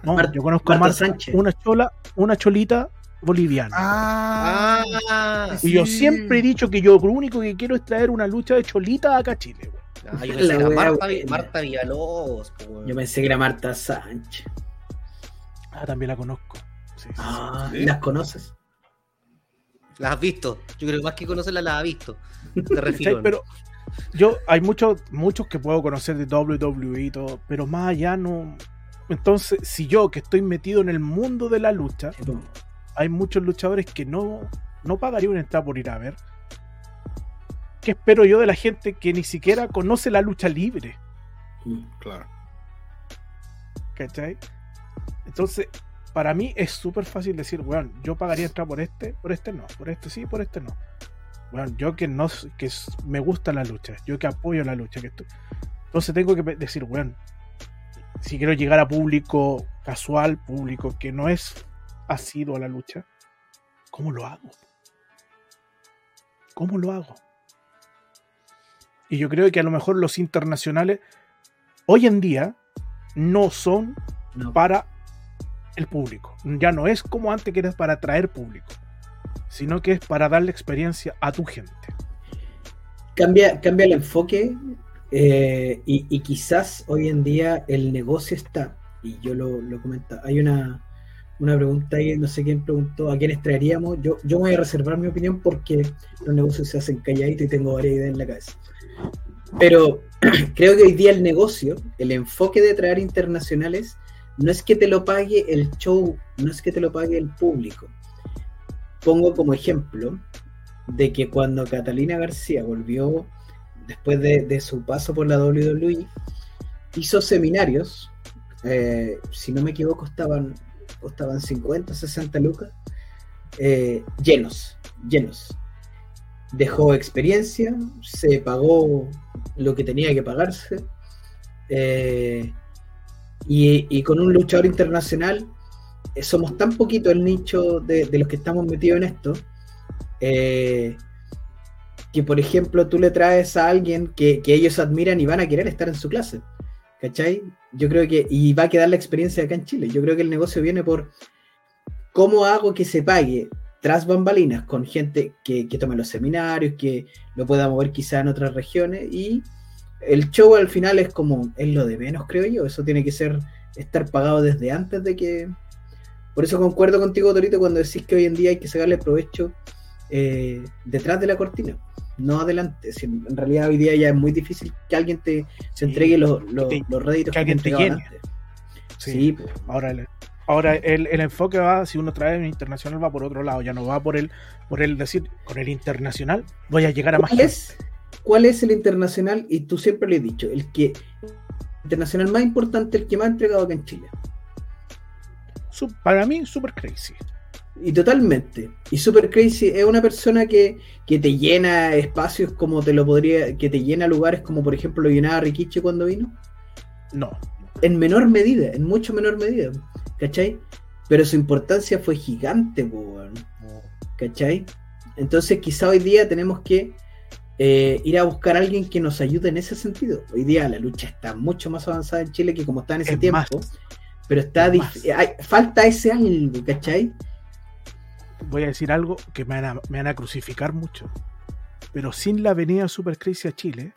No, Marta- yo conozco a Marta Sánchez. una chola, una cholita boliviana. Ah, Ah, y yo siempre he dicho que yo lo único que quiero es traer una lucha de cholita acá a Chile. güey. ah, yo pensé La que era wea Marta, Villalobos, weón. Yo pensé que era Marta Sánchez. Ah, también la conozco. Sí, sí, sí. Ah, Sí. ¿y las conoces? Las has visto. Yo creo que más que conocerla, las has visto. Te refiero. Pero yo, hay muchos, muchos que puedo conocer de WWE y todo, pero más allá no. Entonces, si yo que estoy metido en el mundo de la lucha, po. hay muchos luchadores que no, no pagaría una entrada por ir a ver. ¿Qué espero yo de la gente que ni siquiera conoce la lucha libre? Mm. Claro. ¿Cachai? Entonces, para mí es súper fácil decir, weón, yo pagaría entrada por este, por este no, por este sí, por este no. Weón, yo que no que me gusta la lucha, yo que apoyo la lucha, que estoy... Entonces tengo que decir, weón, si quiero llegar a público casual, público que no es asido a la lucha, ¿cómo lo hago? ¿Cómo lo hago? Y yo creo que a lo mejor los internacionales hoy en día no son No. para el público. Ya no es como antes que era para atraer público, sino que es para darle experiencia a tu gente. Cambia, cambia el enfoque eh, y, y quizás hoy en día el negocio está, y yo lo, lo comento, hay una, una pregunta ahí, no sé quién preguntó a quiénes traeríamos, yo, yo voy a reservar mi opinión porque los negocios se hacen calladitos y tengo varias ideas en la cabeza. Pero creo que hoy día el negocio, el enfoque de traer internacionales, no es que te lo pague el show, no es que te lo pague el público. Pongo como ejemplo de que cuando Catalina García volvió después de, de su paso por la WWE, hizo seminarios, eh, si no me equivoco, estaban, costaban 50, 60 lucas, eh, llenos, llenos. Dejó experiencia, se pagó lo que tenía que pagarse, eh, y, y con un luchador internacional, somos tan poquito el nicho de, de los que estamos metidos en esto, eh, que por ejemplo tú le traes a alguien que, que ellos admiran y van a querer estar en su clase. ¿Cachai? Yo creo que, y va a quedar la experiencia acá en Chile. Yo creo que el negocio viene por cómo hago que se pague tras bambalinas con gente que, que tome los seminarios, que lo pueda mover quizá en otras regiones y el show al final es como, es lo de menos creo yo, eso tiene que ser, estar pagado desde antes de que... Por eso concuerdo contigo, Torito, cuando decís que hoy en día hay que sacarle provecho eh, detrás de la cortina, no adelante. Si en realidad hoy día ya es muy difícil que alguien te se entregue los, los, que te- los réditos que alguien te llene. Sí. Sí, pues. Ahora, el, ahora el, el enfoque va, si uno trae un internacional, va por otro lado, ya no va por el, por el decir, con el internacional voy a llegar a más ¿Cuál gente. es, ¿Cuál es el internacional? Y tú siempre lo he dicho, el que internacional más importante, el que más ha entregado acá en Chile. Para mí, super crazy. Y totalmente. Y Super Crazy es una persona que, que te llena espacios como te lo podría, que te llena lugares como por ejemplo lo llenaba Rikichi cuando vino. No, En menor medida, en mucho menor medida. ¿Cachai? Pero su importancia fue gigante, weón. ¿cachai? Entonces quizá hoy día tenemos que eh, ir a buscar a alguien que nos ayude en ese sentido. Hoy día la lucha está mucho más avanzada en Chile que como está en ese Es tiempo. más. Pero está hay- falta ese algo, ¿cachai? voy a decir algo que me van a, me van a crucificar mucho. Pero sin la venida Super Crazy a Chile,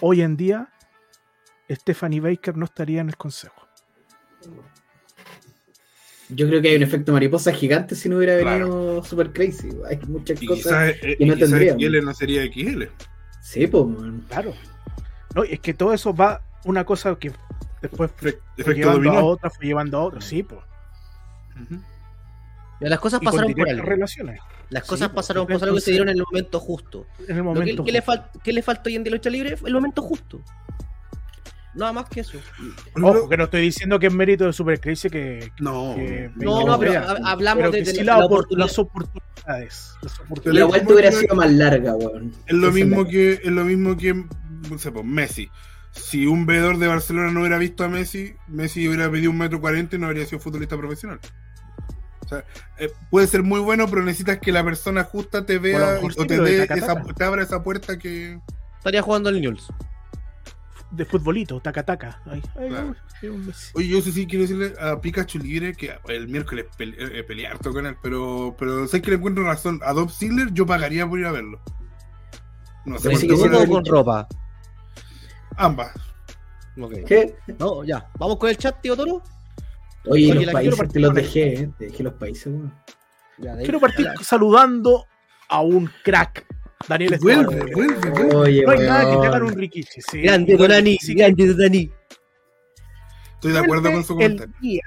hoy en día, Stephanie Baker no estaría en el consejo. Yo creo que hay un efecto mariposa gigante si no hubiera venido Claro. Super Crazy. Hay muchas Y cosas. quizás, eh, que no y quizás tendríamos. XL no sería XL. Sí, pues. Claro. No, y es que todo eso va una cosa que después fue, fue llevando a dominó. otra, fue llevando a otra. Sí, pues. Ujú. Ya, Las cosas Y pasaron por algo. relaciones. Las Sí, cosas pues, pasaron por algo que se dieron en el momento justo. En el Lo que- momento. ¿qué, le justo. fal- qué le falta hoy en día a la lucha libre? El momento justo. Nada más que eso. Ojo, que no estoy diciendo que es mérito de Super Crazy que. No, que No, no, pero hablamos Pero de, de sí la, la la opor- oportunidad. las oportunidades. las La oportunidades. vuelta como hubiera sido más larga, weón. Es lo mismo la- que es lo mismo que no sé, pues, Messi. Si un veedor de Barcelona no hubiera visto a Messi, Messi hubiera pedido un metro cuarenta y no habría sido futbolista profesional. O sea, eh, puede ser muy bueno, pero necesitas que la persona justa te vea o te dé esa, te abra esa puerta que Estaría jugando el Newell's. de futbolito, taca taca. Ay, ay, Claro. Messi. Oye, yo sí, sí quiero decirle a Pikachu Libre que el miércoles pele, eh, peleé harto con él, pero, pero sé que le encuentro razón. A Dob Ziggler yo pagaría por ir a verlo. No sé Pero por sí qué que ¿Con sí, fuera- o con ropa? Ambas. ¿Qué? No, ya. Vamos con el chat, tío Toro. Oye, Oye, los la países quiero te los dejé, eh. Te dejé los países, weón. Ya, de ahí- Quiero partir ya. saludando a un crack, Daniel Vuelve, Escobar. vuelve, vuelve. Oye, No hay nada que te hagan un Rikichi. sí. Grande, Donani. sí, Grande, Donani. Estoy de acuerdo con su el comentario. día,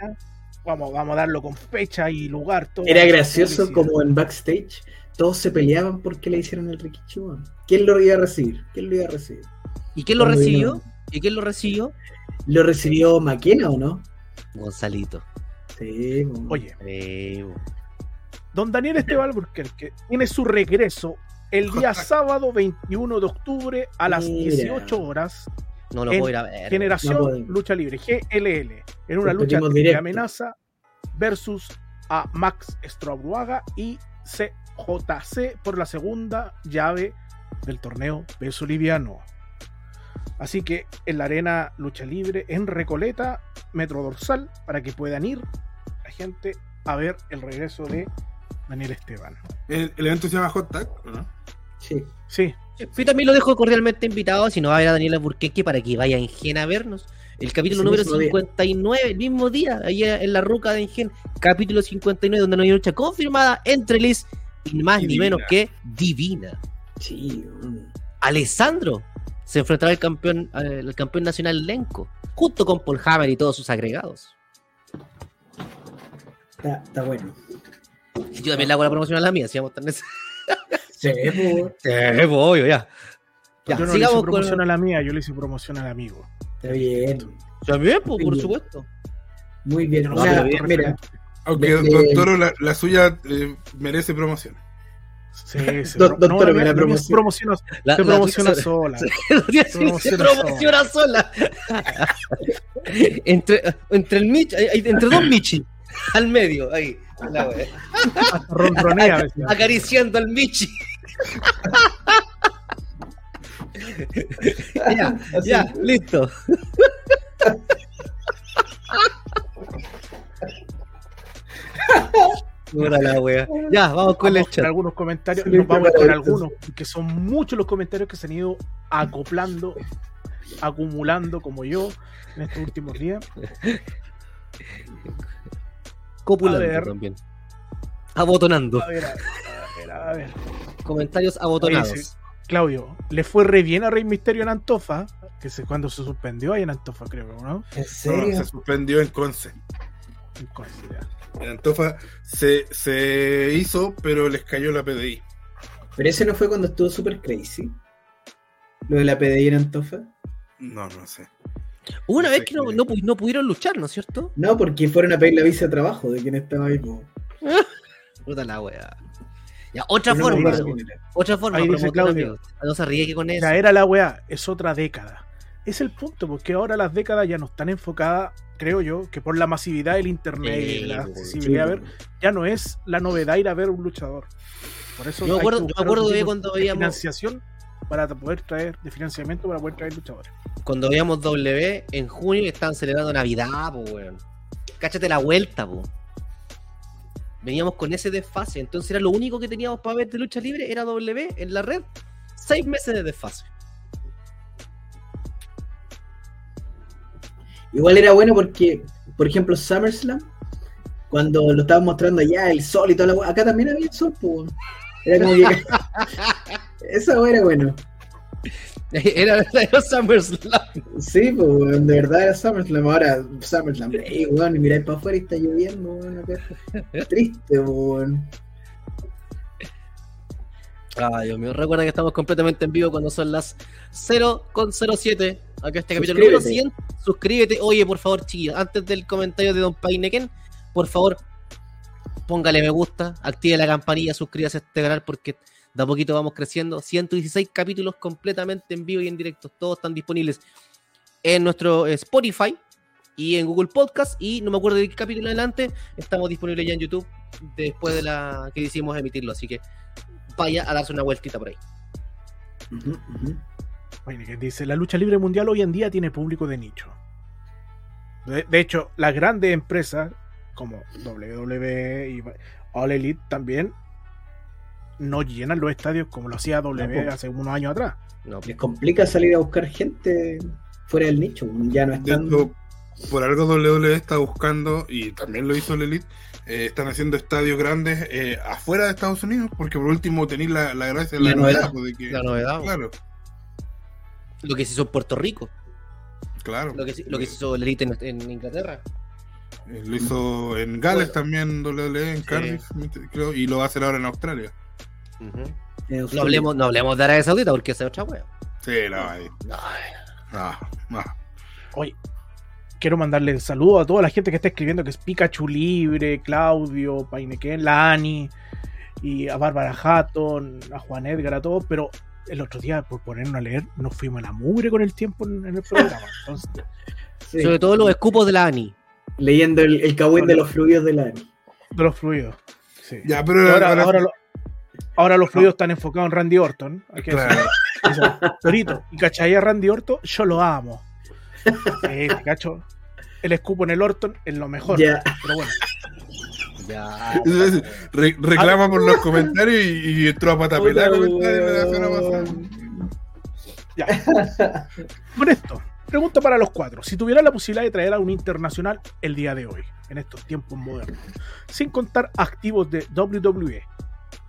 vamos, vamos a darlo con fecha y lugar. todo. Era gracioso como en backstage todos se peleaban porque le hicieron el weón. ¿Quién lo iba a recibir? ¿Quién lo iba a recibir? ¿Y quién lo recibió? vino- ¿Y quién lo recibió? ¿Lo recibió Maquena o no? Gonzalito. Sí. Oye, Eh, don Daniel Esteban Alburquerque tiene su regreso el día sábado 21 de octubre a las Mira. 18 horas. no lo En puedo ir a ver. Generación No. Lucha Libre, GLL, en una lucha de amenaza versus a Max Strobruaga y CJC por la segunda llave del torneo peso liviano. Así que en la arena lucha libre en Recoleta, Metro Dorsal, para que puedan ir la gente a ver el regreso de Daniel Esteban. El, el evento se llama Hot Tag, ¿o ¿no? Sí. Sí, Yo también lo dejo cordialmente invitado, si no va a ver a Daniela Burqueque para que vaya a Engen a vernos. El capítulo Ese número mismo día. 59, el mismo día, ahí en la ruca de Engen, capítulo 59, donde no hay lucha confirmada entre Liz y más ni menos que Divina. Sí. Alessandro se enfrentará al campeón, al campeón nacional Lenco, junto con Paul Hammer y todos sus agregados. Está, está bueno. Yo también le hago la promoción a la mía, si vamos tan neces- Sí, weón. Eh, obvio, ya. Ya, yo no le hice sigamos con. promoción a la mía, yo le hice promoción al amigo. Está bien. También, pues, por Bien. supuesto. Muy bien. No, bien. mira, Aunque de- Toro, la, la suya eh, merece promoción. Sí, sí. Don- no, la mía- la se promociona, La- se la- promociona se- sola. se promociona promociona sola. entre, entre el Mich, entre dos Michi, al medio, ahí. La ronronea a acariciando al Michi. ya, así. ya, listo. Pura la wea. Ya, vamos con el Vamos con chat. algunos comentarios, nos vamos con algunos, que son muchos los comentarios que se han ido acoplando, acumulando como yo en estos últimos días. Copulando A ver. también. Abotonando. A ver, a ver, a ver. Comentarios abotonados. Oye, sí. Claudio, le fue re bien a Rey Misterio en Antofa, que se, cuando se suspendió ahí en Antofa, creo, ¿no? ¿En No, serio? se suspendió en Conce. Entonces, ya. En Antofa se, se hizo, pero les cayó la PDI. Pero ese no fue cuando estuvo super crazy. Lo de la PDI en Antofa. No, no sé. Hubo una No vez que no, no, pu- no pudieron luchar, ¿no es cierto? No, porque fueron a pedir la visa de trabajo de quien estaba ahí. po. Puta la wea. Ya, otra forma. Otra forma. Ahí dice promotor, Claudio. amigo. No se ríe que con eso. La era la weá, es otra década. Es el punto, porque ahora las décadas ya no están enfocadas, creo yo, que por la masividad del internet y la accesibilidad Sí, a ver, ya no es la novedad ir a ver un luchador. Por eso Yo me acuerdo, yo cuando de veíamos, financiación para poder traer, de financiamiento para poder traer luchadores. cuando veíamos W en junio estaban celebrando Navidad, po, weón. Cáchate la vuelta, po. Veníamos con ese desfase, entonces era lo único que teníamos para ver de lucha libre, era W en la red. Seis meses de desfase. Igual era bueno porque, por ejemplo, SummerSlam, cuando lo estaban mostrando allá, el sol y toda la acá también había sol, pues. Era como que. Wea era bueno. Era era SummerSlam. Sí, pues, de verdad era SummerSlam. Ahora, SummerSlam, ey, weón, y miráis para afuera y está lloviendo, weón, acá. Triste, pues, weón. Ay, Dios mío, recuerda que estamos completamente en vivo cuando son las 0.07. Acá este capítulo número 100. Suscríbete. Oye, por favor, chiquillos, antes del comentario de Don Paineken, por favor, póngale me gusta, active la campanilla, suscríbase a este canal porque de a poquito vamos creciendo. 116 capítulos completamente en vivo y en directo. Todos están disponibles en nuestro eh, Spotify y en Google Podcast. Y no me acuerdo de qué capítulo adelante. Estamos disponibles ya en YouTube después de la que decidimos emitirlo. Así que vaya a darse una vueltita por ahí. Que dice, la lucha libre mundial hoy en día tiene público de nicho. De, de hecho, las grandes empresas como WWE y All Elite también no llenan los estadios como lo hacía W Tampoco. hace unos años atrás. No, Les complica salir a buscar gente fuera del nicho, ya no están. hecho, por algo WWE está buscando, y también lo hizo el Elite, eh, están haciendo estadios grandes eh, afuera de Estados Unidos, porque por último tenéis la, la gracia de la, La novedad. novedad. pues, de que- la novedad. Claro, Lo que se hizo en Puerto Rico. Claro. Lo que, lo que hizo el Elite en, en Inglaterra. Eh, Lo hizo en Gales Bueno. también, WWE, en Cardiff, creo, y lo va a hacer ahora en Australia. Eh, No hablemos, no hablemos de Arabia Saudita porque esa es otra wea. Sí, no, ahí. Ah, ah. Oye, quiero mandarle saludo a toda la gente que está escribiendo, que es Pikachu Libre, Claudio, Painequén, la Ani, y a Bárbara Hatton, a Juan Edgar, a todos, pero el otro día, por ponernos a leer, nos fuimos a la mugre con el tiempo en, en el programa. Entonces, Sí. Sobre todo los escupos de la ANI. Leyendo el, el de los fluidos de la ANI. de los fluidos. Sí. Ya, pero ahora, ahora- ahora lo- ahora los fluidos están enfocados en Randy Orton. Hay que Claro. Torito, ¿y cachai a Randy Orton? Yo lo amo. Sí, te cacho. El escupo en el Orton es lo mejor. Pero bueno, Ya. Entonces, re- reclama por los comentarios y, y entró a pata pelada Puta, comentarios de la semana pasada. weón. ya. Con esto, pregunta para los cuatro. Si tuvieran la posibilidad de traer a un internacional el día de hoy, en estos tiempos modernos, sin contar activos de WWE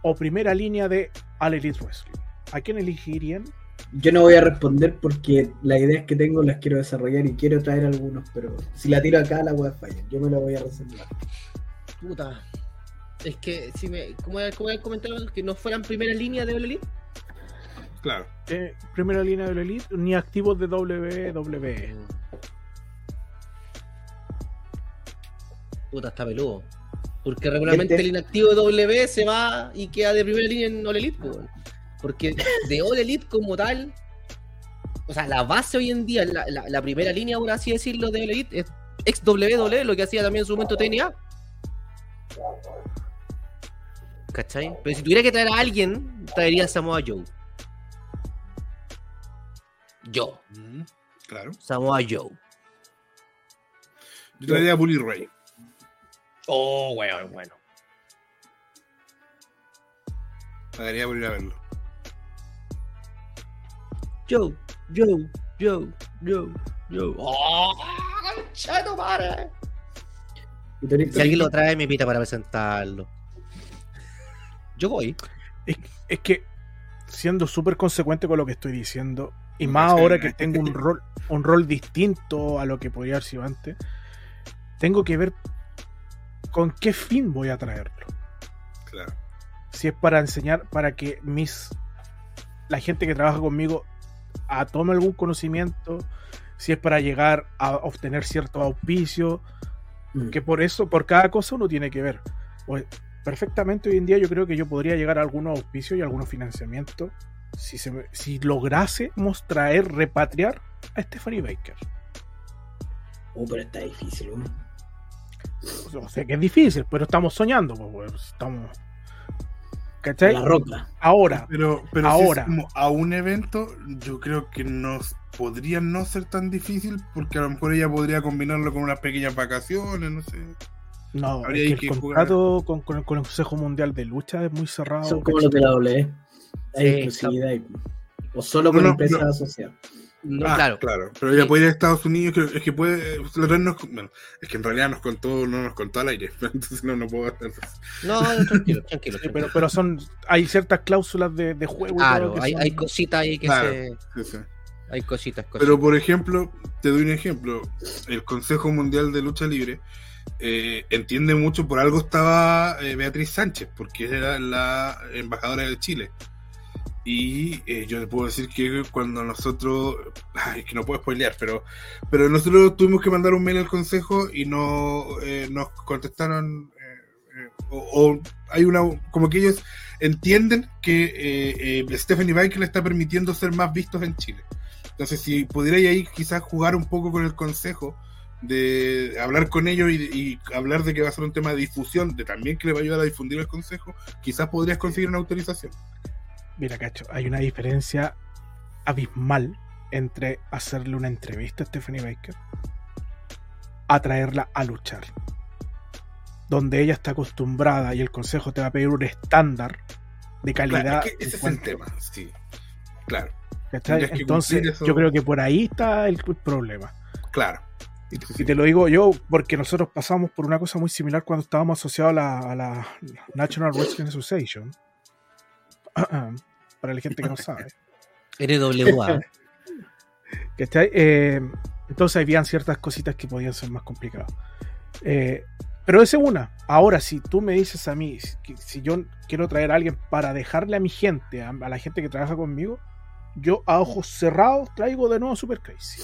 o primera línea de All Elite Wrestling, ¿a quién elegirían? Yo no voy a responder porque las ideas que tengo las quiero desarrollar y quiero traer algunos, pero si la tiro acá la voy a fallar. Yo me la voy a reservar. Puta. Es que, si me, como, como había comentado, que no fueran primera línea de All Elite. Claro. Eh, primera línea de la Elite, ni activos de WWE. Puta, está peludo. Porque regularmente el inactivo de W se va y queda de primera línea en All Elite. Porque de All Elite como tal, o sea, la base hoy en día, la, la- la primera línea, por así decirlo, de All Elite es ex WWE, lo que hacía también en su momento TNA. ¿Cachai? Pero si tuviera que traer a alguien, traería a Samoa Joe. Yo, Mm, Claro. Samoa Joe. Yo traería a Bully Ray. Oh, weón, bueno. Pagaría por ir a verlo. Joe, Joe, Joe, Joe, Joe. ¡Oh! ¡Concha madre! Si alguien lo trae, me invita para presentarlo. Yo voy. Es que, siendo súper consecuente con lo que estoy diciendo, y más ahora que tengo un rol, un rol distinto a lo que podría haber sido antes, tengo que ver con qué fin voy a traerlo. Claro. Si es para enseñar, para que mis la gente que trabaja conmigo a tome algún conocimiento, si es para llegar a obtener cierto auspicio, Mm. que por eso, por cada cosa uno tiene que ver. Pues, perfectamente hoy en día yo creo que yo podría llegar a algunos auspicios y algunos financiamientos si, se si lográsemos traer, repatriar a Stephanie Baker. Oh, pero está difícil, weón. O sea que es difícil, pero estamos soñando, pues, estamos... ¿Cachai? La roca. Ahora, Pero, pero Ahora. si es como a un evento, yo creo que no podría no ser tan difícil porque a lo mejor ella podría combinarlo con unas pequeñas vacaciones, no sé. no, habría es que que el jugar. contrato con, con el Consejo Mundial de Lucha es muy cerrado. Son como los de la doble. Hay Sí, exclusividad. O solo con No, no, empresas no. asociadas. No, Ah, claro. claro. Pero ella Sí. puede ir a Estados Unidos, es que puede. nos- bueno, es que en realidad nos contó, no nos contó al aire, entonces no, no puedo hacer No, tranquilo, tranquilo. Sí, pero, pero son hay ciertas cláusulas de, de juego claro, hay, son- hay cositas ahí que Claro. se. Sí, sí. Hay cositas, cositas. Pero por ejemplo, te doy un ejemplo. El Consejo Mundial de Lucha Libre eh, entiende mucho, por algo estaba eh, Beatriz Sánchez, porque era la embajadora de Chile. Y eh, yo te puedo decir que cuando nosotros, ay, que no puedo spoilear, pero, pero nosotros tuvimos que mandar un mail al consejo y no eh, nos contestaron, eh, eh, o, o hay una, como que ellos entienden que eh, Stephanie Baker le está permitiendo ser más vistos en Chile. Entonces, si pudierais ahí quizás jugar un poco con el consejo, de hablar con ellos y, y hablar de que va a ser un tema de difusión, de también que le va a ayudar a difundir el consejo, quizás podrías conseguir una autorización. Mira, cacho, hay una diferencia abismal entre hacerle una entrevista a Stephanie Baker a traerla a luchar. Donde ella está acostumbrada y el consejo te va a pedir un estándar de calidad. Claro, es que ese es el tema, sí. Claro, Entonces, yo creo que por ahí está el problema. claro. Y te lo digo yo porque nosotros pasamos por una cosa muy similar cuando estábamos asociados a la, a la National Wrestling Association. Para la gente que no sabe. NWA. ¿Cachai? Eh, Entonces habían ciertas cositas que podían ser más complicadas. Eh, pero esa es una. Ahora, si tú me dices a mí, si, si yo quiero traer a alguien para dejarle a mi gente, a, a la gente que trabaja conmigo, yo a ojos cerrados traigo de nuevo Super Crazy.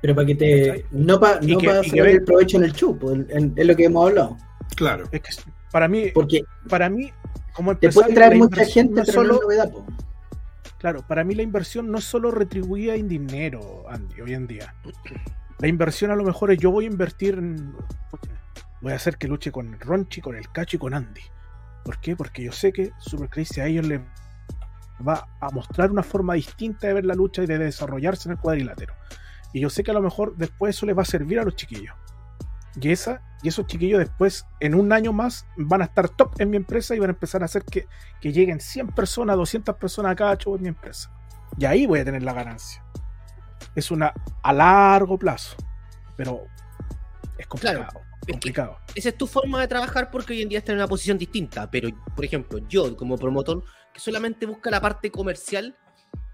Pero para que te. No para no pa sacar el provecho en el chupo, es lo que hemos hablado. Claro. Es que para mí, Porque para mí, como te puede traer la mucha inversión gente, no pero solo, es novedad, po. Claro, para mí la inversión no es solo retribuida en dinero, Andy, hoy en día. La inversión a lo mejor es yo voy a invertir en. Voy a hacer que luche con el Ronchi, con el Cacho y con Andy. ¿Por qué? Porque yo sé que Super Crazy a ellos les va a mostrar una forma distinta de ver la lucha y de desarrollarse en el cuadrilátero. Y yo sé que a lo mejor después eso les va a servir a los chiquillos. Y, esa, y esos chiquillos después, en un año más, van a estar top en mi empresa y van a empezar a hacer que, que lleguen 100 personas, 200 personas a cada show en mi empresa. Y ahí voy a tener la ganancia. Es una a largo plazo, pero es complicado. que- complicado. Esa es tu forma de trabajar porque hoy en día estás en una posición distinta. Pero, por ejemplo, yo como promotor que solamente busca la parte comercial,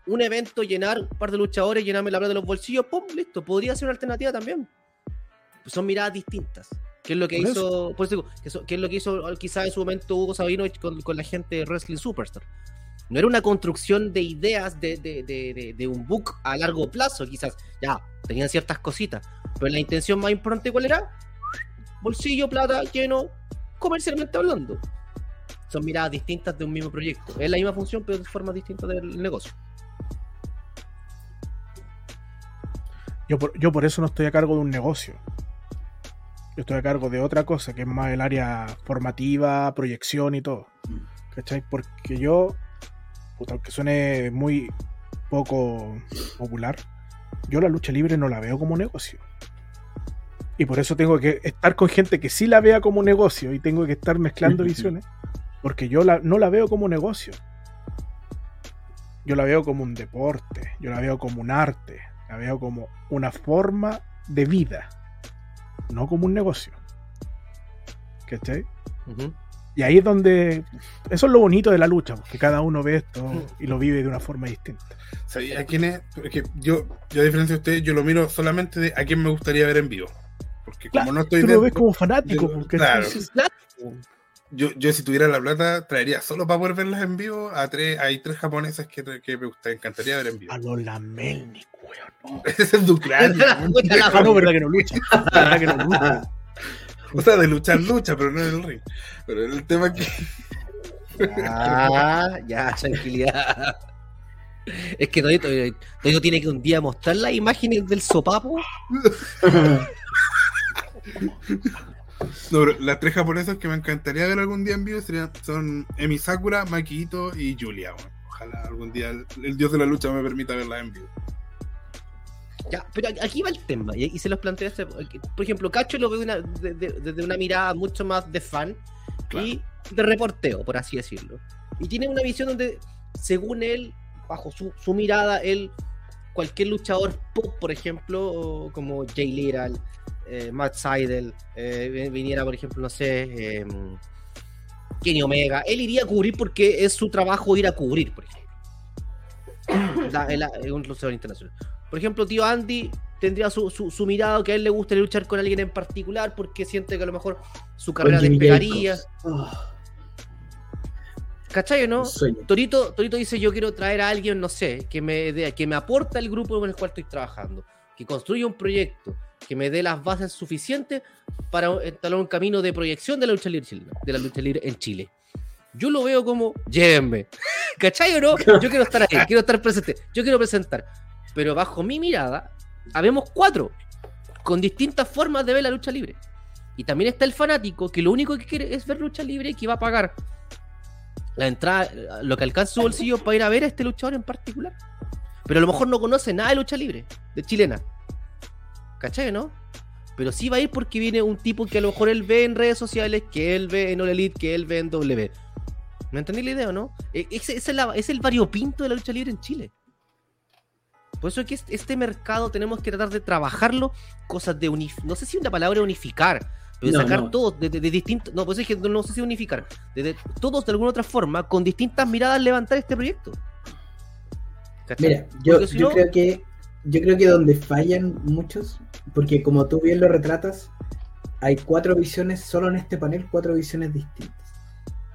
un evento, llenar un par de luchadores, llenarme la plata de los bolsillos, ¡pum! Listo. Podría ser una alternativa también. Son miradas distintas. Que es lo que Por hizo, por eso digo, que, eso- que es lo que hizo quizás en su momento Hugo Sabino con, con la gente de Wrestling Superstar. No era una construcción de ideas de, de- de- de- de un book a largo plazo, quizás. Ya, tenían ciertas cositas. Pero la intención más importante, ¿cuál era? bolsillo, plata, lleno, comercialmente hablando. Son miradas distintas de un mismo proyecto. Es la misma función, pero de formas distintas del negocio. Yo por, yo por eso no estoy a cargo de un negocio. Yo estoy a cargo de otra cosa, que es más el área formativa, proyección y todo. ¿Cachai? Porque yo, puta, aunque suene muy poco popular, yo la lucha libre no la veo como negocio. Y por eso tengo que estar con gente que sí la vea como negocio y tengo que estar mezclando visiones, porque yo la, no la veo como negocio. Yo la veo como un deporte, yo la veo como un arte, la veo como una forma de vida, no como un negocio. ¿Cachai? Y ahí es donde. Eso es lo bonito de la lucha, porque cada uno ve esto y lo vive de una forma distinta. ¿Sabía quién es? Porque yo, yo a diferencia de ustedes, yo lo miro solamente de a quién me gustaría ver en vivo. Porque como Claro, no estoy Tú lo dentro, ves como fanático, de- porque claro. es- yo, yo si tuviera la plata, traería solo para poder verlas en vivo a tres, hay tres japonesas que, que me gustaría, encantaría ver en vivo. a los Lamelnik, weón. Ese es el de Ucrania. Ah, no, verdad que no lucha. Verdad que no lucha. o sea, de luchar, lucha, pero no en el ring. Pero el tema es que Ah, ya, tranquilidad. Es que Todito, Todito tiene que un día mostrar las imágenes del sopapo. No, pero las tres japonesas que me encantaría ver algún día en vivo serían, son Emi Sakura, Makito y Julia. Ojalá algún día el, el dios de la lucha me permita verlas en vivo. Ya, pero aquí va el tema, y, y se los plantea, este- por ejemplo, Cacho lo ve una- de- de- desde una mirada mucho más de fan Claro. y de reporteo, por así decirlo. Y tiene una visión donde, según él, bajo su, su mirada, él, cualquier luchador pop, por ejemplo, como Jay Little, eh, Matt Seidel, eh, vi- viniera, por ejemplo, no sé, eh, Kenny Omega, él iría a cubrir porque es su trabajo ir a cubrir, por ejemplo. La- la- es un luchador internacional. Por ejemplo, tío Andy tendría su, su, su mirada que a él le gustaría luchar con alguien en particular porque siente que a lo mejor su carrera despegaría. Oh, ¿Cachai o no? Torito, Torito dice, yo quiero traer a alguien, no sé, que me, que me aporta el grupo con el cual estoy trabajando, que construya un proyecto, que me dé las bases suficientes para entablar un camino de proyección de la lucha libre de la lucha libre en Chile. Yo lo veo como, llévenme. ¿Cachai o no? Yo quiero estar ahí, quiero estar presente, yo quiero presentar. Pero bajo mi mirada, habemos cuatro, con distintas formas de ver la lucha libre. Y también está el fanático que lo único que quiere es ver lucha libre y que va a pagar la entrada, lo que alcanza su bolsillo para ir a ver a este luchador en particular. Pero a lo mejor no conoce nada de lucha libre, de chilena. ¿Cachai, no? Pero sí va a ir porque viene un tipo que a lo mejor él ve en redes sociales, que él ve en All Elite, que él ve en W. ¿Me entendí la idea o no? E- Ese, ese es, la- es el variopinto de la lucha libre en Chile. Por eso es que este- mercado tenemos que tratar de trabajarlo, cosas de unificar, no sé si una palabra unificar, pero de No, sacar no. todos de, de- de distintos, no, pues es que no sé si unificar, de, todos de alguna otra forma, con distintas miradas levantar este proyecto. ¿cachai? Mira, yo, si creo que yo creo que donde fallan muchos, porque como tú bien lo retratas, hay cuatro visiones, solo en este panel, cuatro visiones distintas.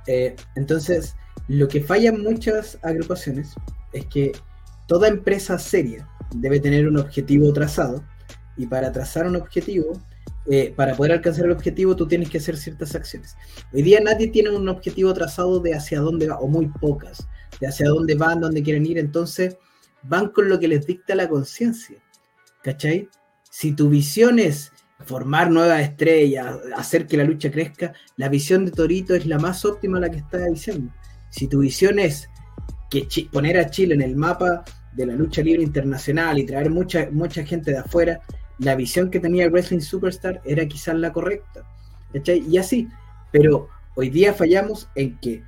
Eh, entonces, lo que fallan muchas agrupaciones es que toda empresa seria debe tener un objetivo trazado, y para trazar un objetivo, eh, para poder alcanzar el objetivo, tú tienes que hacer ciertas acciones. Hoy día nadie tiene un objetivo trazado de hacia dónde va, o muy pocas, de hacia dónde van, dónde quieren ir, entonces van con lo que les dicta la conciencia. ¿Cachai? Si tu visión es formar nuevas estrellas, hacer que la lucha crezca, la visión de Torito es la más óptima la que está diciendo. Si tu visión es que poner a Chile en el mapa de la lucha libre internacional y traer mucha, mucha gente de afuera, la visión que tenía Wrestling Superstar era quizás la correcta. ¿cachai? Y así. Pero hoy día fallamos en que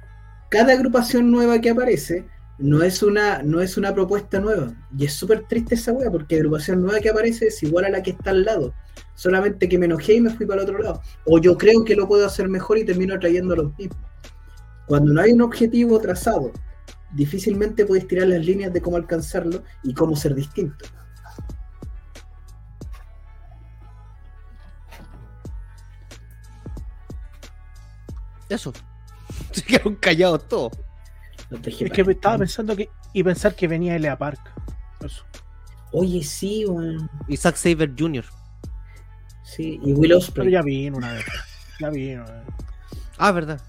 cada agrupación nueva que aparece no es una, no es una propuesta nueva. Y es súper triste esa wea, porque la agrupación nueva que aparece es igual a la que está al lado. Solamente que me enojé y me fui para el otro lado. O yo creo que lo puedo hacer mejor y termino trayendo a los mismos. Cuando no hay un objetivo trazado, difícilmente puedes tirar las líneas de cómo alcanzarlo y cómo ser distinto. Eso. Se quedaron callados todos. Es que estaba pensando que. Y pensar que venía Lea Park. Eso. Oye, sí, weón. Y Zack Saber Jr. Sí, y Will Pero Ospreay. ya vino una vez. Ya vino. eh. Ah, verdad.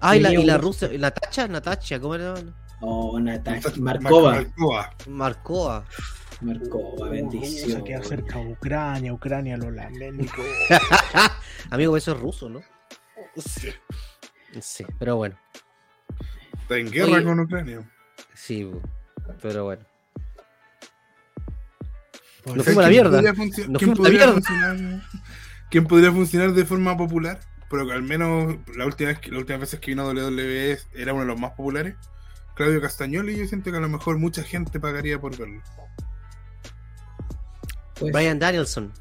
Ah, y la, y la rusa, Natacha, Natacha, ¿cómo era? Oh, Natacha. Mar- Markova. Markova. Marcoa. Markova, bendición. Se queda cerca de Ucrania. Ucrania lo lamento. Amigo, eso es ruso, ¿no? Sí. Sí, pero bueno. Está en guerra Oye. con Ucrania. Sí, pero bueno. Pues, Nos ¿Sabes fuimos a la quién mierda. podría funcio- Nos ¿Quién la podría mierda. funcionar? ¿Quién podría funcionar de forma popular? Pero que al menos la última vez últimas veces que vino a WWE era uno de los más populares. Claudio Castagnoli, yo siento que a lo mejor mucha gente pagaría por verlo. Pues, Brian Danielson.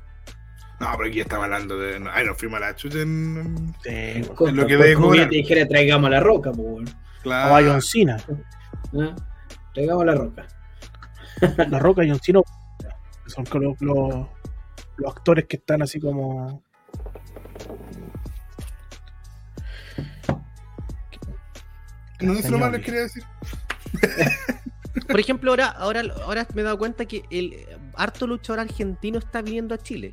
No, pero aquí estaba hablando de. no, Ay, nos fuimos a la chucha en. Sí, en Costa, lo que pues, que cobrar. te dijera traigamos la roca, pues, weón. Claro. O a John Cena. ¿Ah? Traigamos la roca. La Roca y John Cena son los, los, los actores que están así como. No es lo malo que quería decir. Por ejemplo, ahora, ahora, ahora me he dado cuenta que el harto luchador argentino está viniendo a Chile.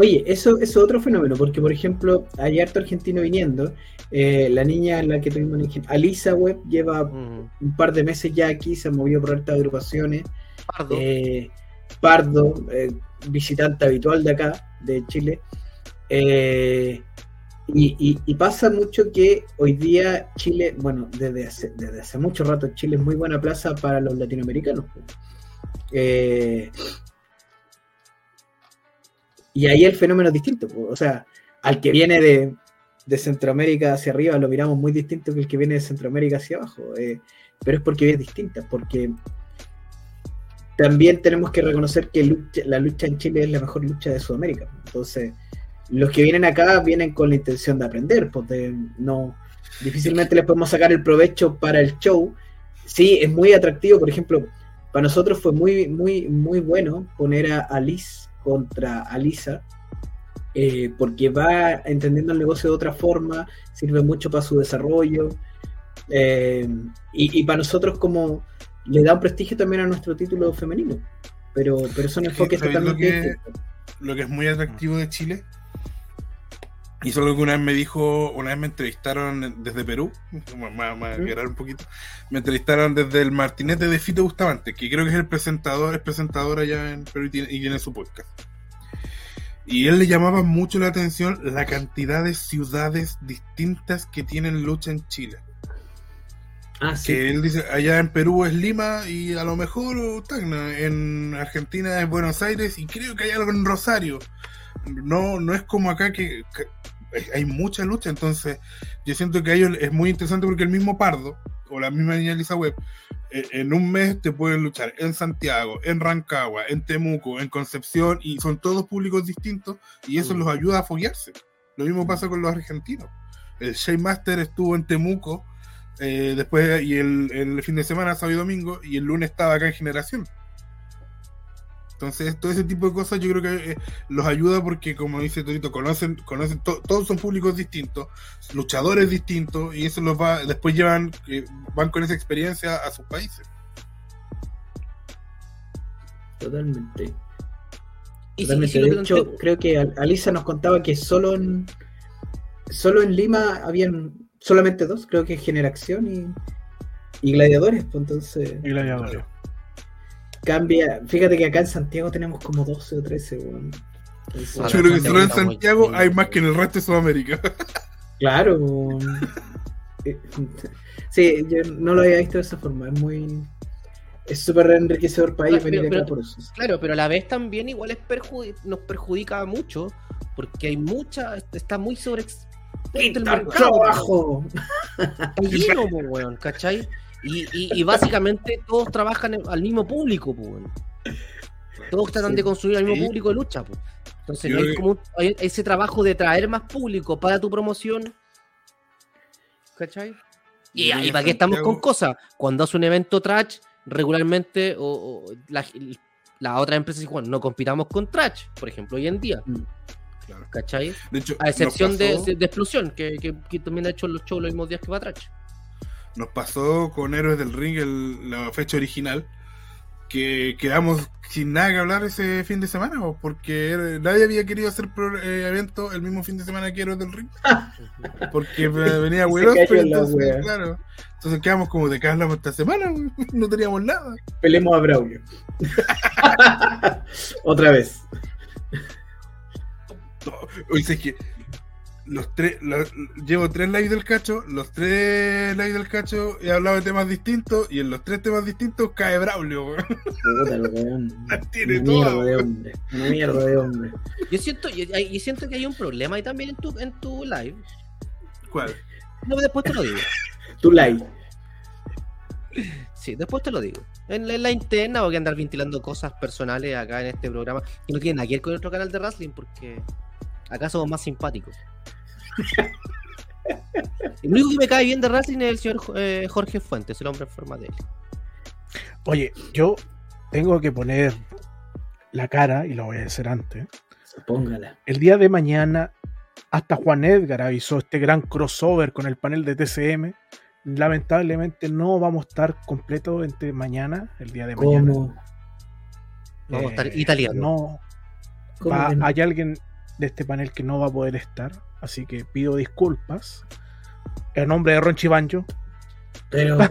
Oye, eso es otro fenómeno, porque por ejemplo, hay harto argentino viniendo. eh, la niña la que tuvimos en Alisa Web lleva Mm. un par de meses ya aquí, se ha movido por hartas agrupaciones. Pardo. Eh, Pardo, eh, visitante habitual de acá, de Chile. Eh, y, y- y pasa mucho que hoy día Chile, bueno, desde hace, desde hace mucho rato Chile es muy buena plaza para los latinoamericanos. Eh, y ahí el fenómeno es distinto. O sea, al que viene de, de Centroamérica hacia arriba lo miramos muy distinto que el que viene de Centroamérica hacia abajo. eh, pero es porque es distinta, porque también tenemos que reconocer que la lucha en Chile es la mejor lucha de Sudamérica. Entonces, los que vienen acá vienen con la intención de aprender, porque no difícilmente les podemos sacar el provecho para el show. Sí, es muy atractivo, por ejemplo, para nosotros fue muy, muy, muy bueno poner a Alice contra Alisa, eh, porque va entendiendo el negocio de otra forma, sirve mucho para su desarrollo, eh, y, y para nosotros como le da un prestigio también a nuestro título femenino, pero, pero son Es que, enfoques ¿sabéis lo totalmente que- distintos. lo que es muy atractivo de Chile. Y eso es lo que una vez me dijo, una vez me entrevistaron desde Perú, me quebrar un poquito, me entrevistaron desde el Martinete de Fito Bustamante, que creo que es el presentador, es presentador allá en Perú y tiene, y tiene su podcast. Y él le llamaba mucho la atención la cantidad de ciudades distintas que tienen lucha en Chile. Ah, sí. Que él dice, allá en Perú es Lima y a lo mejor Tacna, en Argentina es Buenos Aires y creo que hay algo en Rosario. No, no es como acá que, que hay mucha lucha, entonces yo siento que a ellos es muy interesante porque el mismo Pardo o la misma niña Lisa Web eh, en un mes te pueden luchar en Santiago, en Rancagua, en Temuco, en Concepción y son todos públicos distintos y eso Mm. los ayuda a foguearse. Lo mismo pasa con los argentinos. El Shea Master estuvo en Temuco eh, después y el, el fin de semana, sábado y domingo, y el lunes estaba acá en generación. Entonces, todo ese tipo de cosas yo creo que eh, los ayuda porque, como dice Torito, conocen, conocen to- todos son públicos distintos, luchadores distintos, y eso los va, después llevan, eh, van con esa experiencia a sus países. Totalmente. Y si- y si lo de hecho, creo que Al- Alisa nos contaba que solo en solo en Lima habían solamente dos, creo que Generación y, y Gladiadores, pues entonces Y gladiadores. Cambia. Fíjate que acá en Santiago tenemos como 12 o 13, weón. Yo creo que solo en Santiago hay más que en el resto de Sudamérica. Claro. weón. Eh, Sí, yo no lo había visto de esa forma. Es muy. Es súper enriquecedor para ellos Pero- venir acá pero- por eso. Claro, pero a la vez también igual es perjudi- nos perjudica mucho porque hay mucha, está muy sobre el mercado. trabajo! Está lleno, po, weón, ¿cachai? Y, y- y básicamente todos trabajan al mismo público, weón. Todos tratan Sí. de construir al mismo Sí. público de lucha, po. Entonces no hay como un- hay ese trabajo de traer más público para tu promoción. ¿Cachai? Y, y que para qué estamos con cosas. Cuando hace un evento trash, regularmente, o, o la, la otra empresa dice, bueno, no compitamos con trash, por ejemplo, hoy en día. Claro. ¿Cachai? De hecho, A excepción de, Explosión, que, que- que también ha hecho los shows los mismos días que va trash. Nos pasó con Héroes del Ring el- la fecha original, que quedamos sin nada que hablar ese fin de semana, o porque nadie había querido hacer pro- eh, evento el mismo fin de semana que Héroes del Ring. Porque eh, venía Ospreay, la entonces, claro. Entonces quedamos como de hablamos esta semana, no teníamos nada. Pelemos a Braulio. Otra vez. Oye, es que los tres, los- llevo tres lives del cacho, los tres lives del cacho he hablado de temas distintos y en los tres temas distintos cae Braulio, weón. La tiene Una toda, mierda de hombre. Una mierda de hombre. Yo siento, yo, yo siento que hay un problema ahí también en tu, en tu live. ¿Cuál? No, después te lo digo. Tu like. Sí, después te lo digo. En la, en la interna voy a andar ventilando cosas personales acá en este programa que no tienen nada que ver con nuestro canal de wrestling porque acá somos más simpáticos. El único que me cae bien de wrestling es el señor eh, Jorge Fuentes, el hombre en forma de él. Oye, yo tengo que poner la cara, y lo voy a decir antes. Póngala. El día de mañana, hasta Juan Edgar avisó este gran crossover con el panel de TCM. Lamentablemente no vamos a estar completos entre mañana, el día de mañana. ¿Cómo? Vamos a estar Eh, italiano. No, ¿Cómo va- que no? hay alguien de este panel que no va a poder estar, así que pido disculpas. En nombre de Ronchi Banjo, Pero.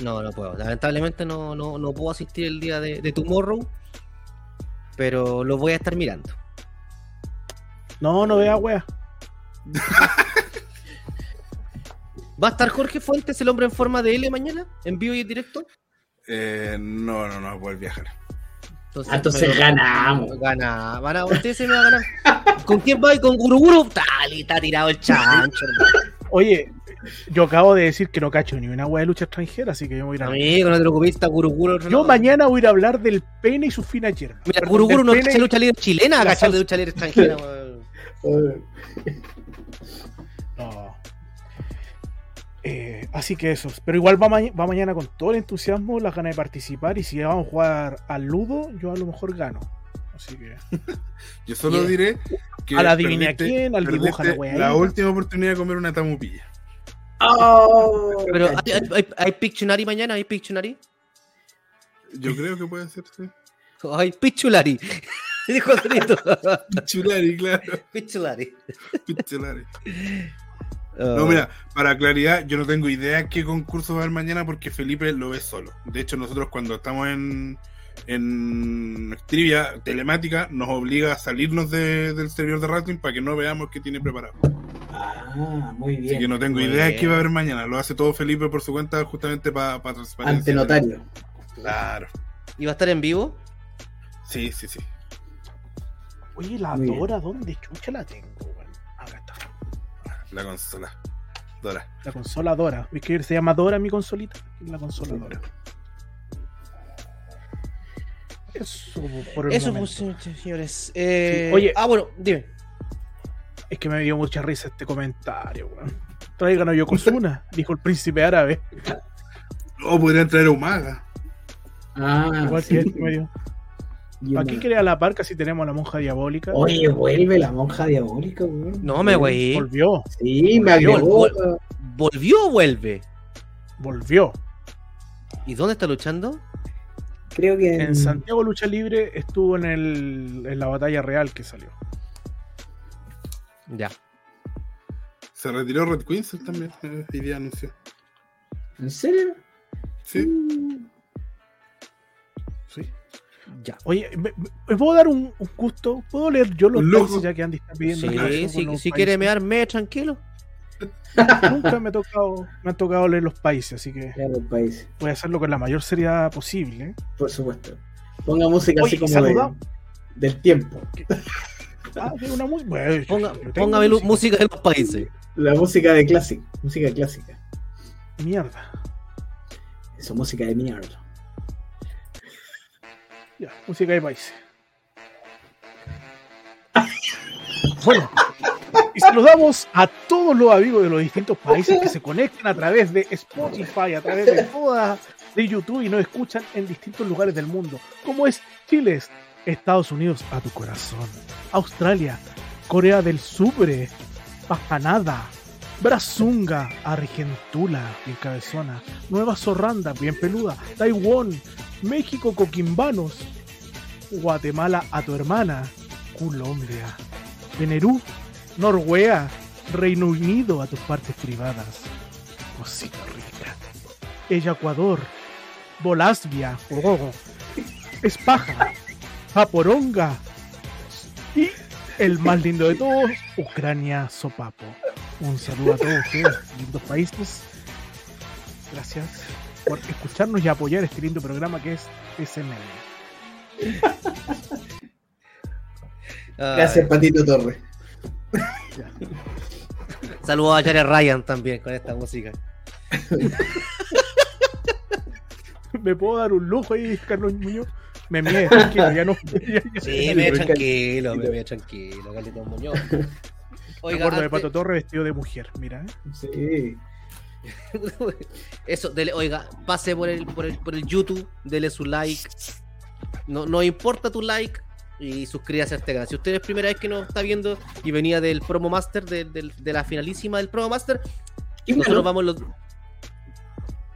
No, no puedo. Lamentablemente no, no, no puedo asistir el día de, de Tomorrow, pero lo voy a estar mirando. no, no vea wea. ¿Va a estar Jorge Fuentes, el hombre en forma de L mañana? ¿En vivo y en directo? Eh, no, no, no, voy a viajar. Entonces, Ah, entonces ganamos. Gana, van a, usted se me va a ganar. ¿Con quién va? ¿Y con Guruguru? Tal, y está tirado el chancho, hermano. Oye, yo acabo de decir que no cacho ni una wea de lucha extranjera, así que yo voy a ir a... Amigo, no te preocupes, está Guruguru. otro Yo lado. mañana voy a ir a hablar del pene y sus finas hierbas. Mira, Guruguru no y- lucha libre chilena, la cacha de lucha libre extranjera. Eh, así que eso. Pero igual va, ma- va mañana con todo el entusiasmo, las ganas de participar. Y si vamos a jugar al Ludo, yo a lo mejor gano. Así que. Yo solo Yeah. diré que Al adivine a quién, al dibuja la wea la última oportunidad de comer una tamupilla. ¡Oh! Pero, ¿hay, hay, hay, hay Pictionary mañana? ¿Hay Pictionary? Yo creo que puede ser, sí. Hay Pichulari. Dijo. Pichulari, claro. Pichulari. Pichulari. Ah. No, mira, para claridad, yo no tengo idea qué concurso va a haber mañana porque Felipe lo ve solo. De hecho, nosotros cuando estamos en, en trivia telemática, nos obliga a salirnos de- del servidor de wrestling para que no veamos qué tiene preparado. Ah, muy Así bien. que no tengo idea de qué va a haber mañana. Lo hace todo Felipe por su cuenta justamente para transparencia. Ante notario. Claro. ¿Y va a estar en vivo? Sí, sí, sí. Oye, la. Dora, ¿dónde chucha la tengo? La consola. Dora. La consola Dora. ¿Ves que se llama Dora mi consolita? La consola Sí. Dora. Eso por el Eso, momento. pues, señores. Eh, Sí, oye. Ah, bueno, dime. Es que me dio mucha risa este comentario, weón. Traigan a Yokozuna, dijo el príncipe árabe. O podrían traer a Umaga. Ah, Igual sí. que este medio. Y Aquí una- crea la parca si tenemos a la monja diabólica. Oye, vuelve la monja diabólica, weón. No me güey. Volvió, Sí, me Volvió, agregó. vol- ¿Volvió o vuelve? volvió. ¿Y dónde está luchando? Creo que en, En Santiago Lucha Libre estuvo en, el, en la batalla real que salió. Ya. Se retiró Red Queensel también. eh, Hoy día anunció. ¿En serio? Sí. Mm, Sí. Ya. Oye, ¿me, me puedo dar un, un gusto? ¿Puedo leer yo los países ya que Andy está pidiendo? Sí, si, si quiere mear, me tranquilo. Nunca me, ha tocado, me han tocado leer los países, así que los países, voy a hacerlo con la mayor seriedad posible. por supuesto. Ponga música Oye, así como de- del tiempo. Ah, de una. Bueno, Ponga, póngame música de los países. La música de clásica. Música clásica. Mierda. Eso, música de mierda. Ya, música de países. Bueno, y saludamos a todos los amigos de los distintos países que se conectan a través de Spotify, a través de todas de YouTube y nos escuchan en distintos lugares del mundo, como es Chile, Estados Unidos a tu corazón, Australia, Corea del Sur, Pajanada, Brazunga, Argentula, bien cabezona, Nueva Zorranda, bien peluda, Taiwán, México, Coquimbanos, Guatemala a tu hermana, Colombia, Venerú, Noruega, Reino Unido a tus partes privadas, cosita rica, Ella Ecuador, Bolasvia, oh, Espaja, Zaporonga y el más lindo de todos, Ucrania Sopapo. Un saludo a todos ustedes, lindos países. Gracias por escucharnos y apoyar este lindo programa que es SML. Gracias, Patito Torres. Saludos a Jared Ryan también con esta música. ¿Me puedo dar un lujo ahí, Carlos Muñoz? Me mide, tranquilo, ya no. ya- ya- Sí, me pero tranquilo, me ve tranquilo, Carlitos Muñoz. Me Oiga, acuerdo de Pato Torre vestido de mujer, mira. ¿eh? Sí. Eso, dele, oiga, pase por el, por el, por el YouTube, dele su like. No, no importa tu like y suscríbase a este canal. Si usted es primera vez que nos está viendo y venía del Promo Master, de, del- de la finalísima del Promo Master, ¿Quién nosotros ganó? vamos los.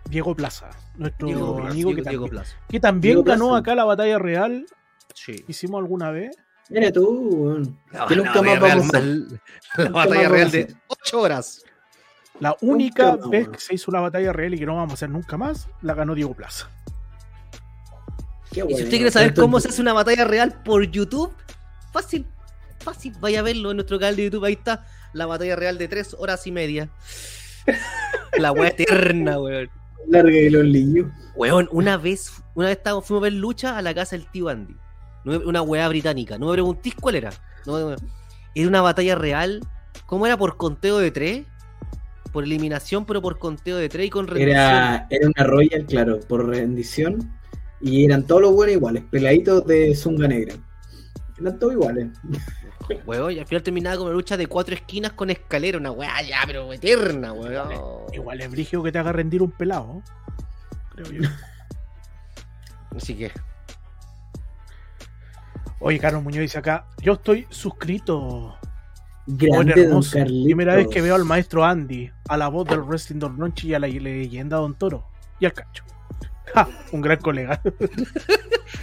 Diego Plaza, nuestro Diego, amigo Diego- que, Diego también, Plaza. que también Diego ganó Plaza. acá la batalla real. Sí. Hicimos alguna vez. Mira tú, Que nunca batalla más real, vamos a- la batalla real de hacer. 8 horas. La única Nunca vez que se hizo una batalla real y que no vamos a hacer nunca más, la ganó Diego Plaza. Qué Y si usted quiere saber cómo se hace una batalla real por YouTube, fácil, fácil, vaya a verlo en nuestro canal de YouTube, ahí está, la batalla real de 3 horas y media. La wea eterna, weón. Larga y los liños. Weón, una vez, una vez estábamos, fuimos a ver lucha a la casa del tío Andy. Una weá británica. No me preguntéis cuál era. No era una batalla real. ¿Cómo era? ¿Por conteo de 3? Por eliminación, pero por conteo de 3 y con rendición. Era, era una Royal, claro, por rendición. Y eran todos los buenos iguales, peladitos de Zunga Negra. Eran todos iguales. Weón, y al final terminaba con una lucha de cuatro esquinas con escalera. Una weá ya, pero eterna, weón. Igual es brigio que te haga rendir un pelado. Creo yo. Así que, Oye, Carlos Muñoz dice acá, yo estoy suscrito. Buen Grande Don. Carlitos. Primera vez que veo al maestro Andy, a la voz del wrestling Don Ronchi y a la leyenda Don Toro. Y al cacho. Ja, un gran colega.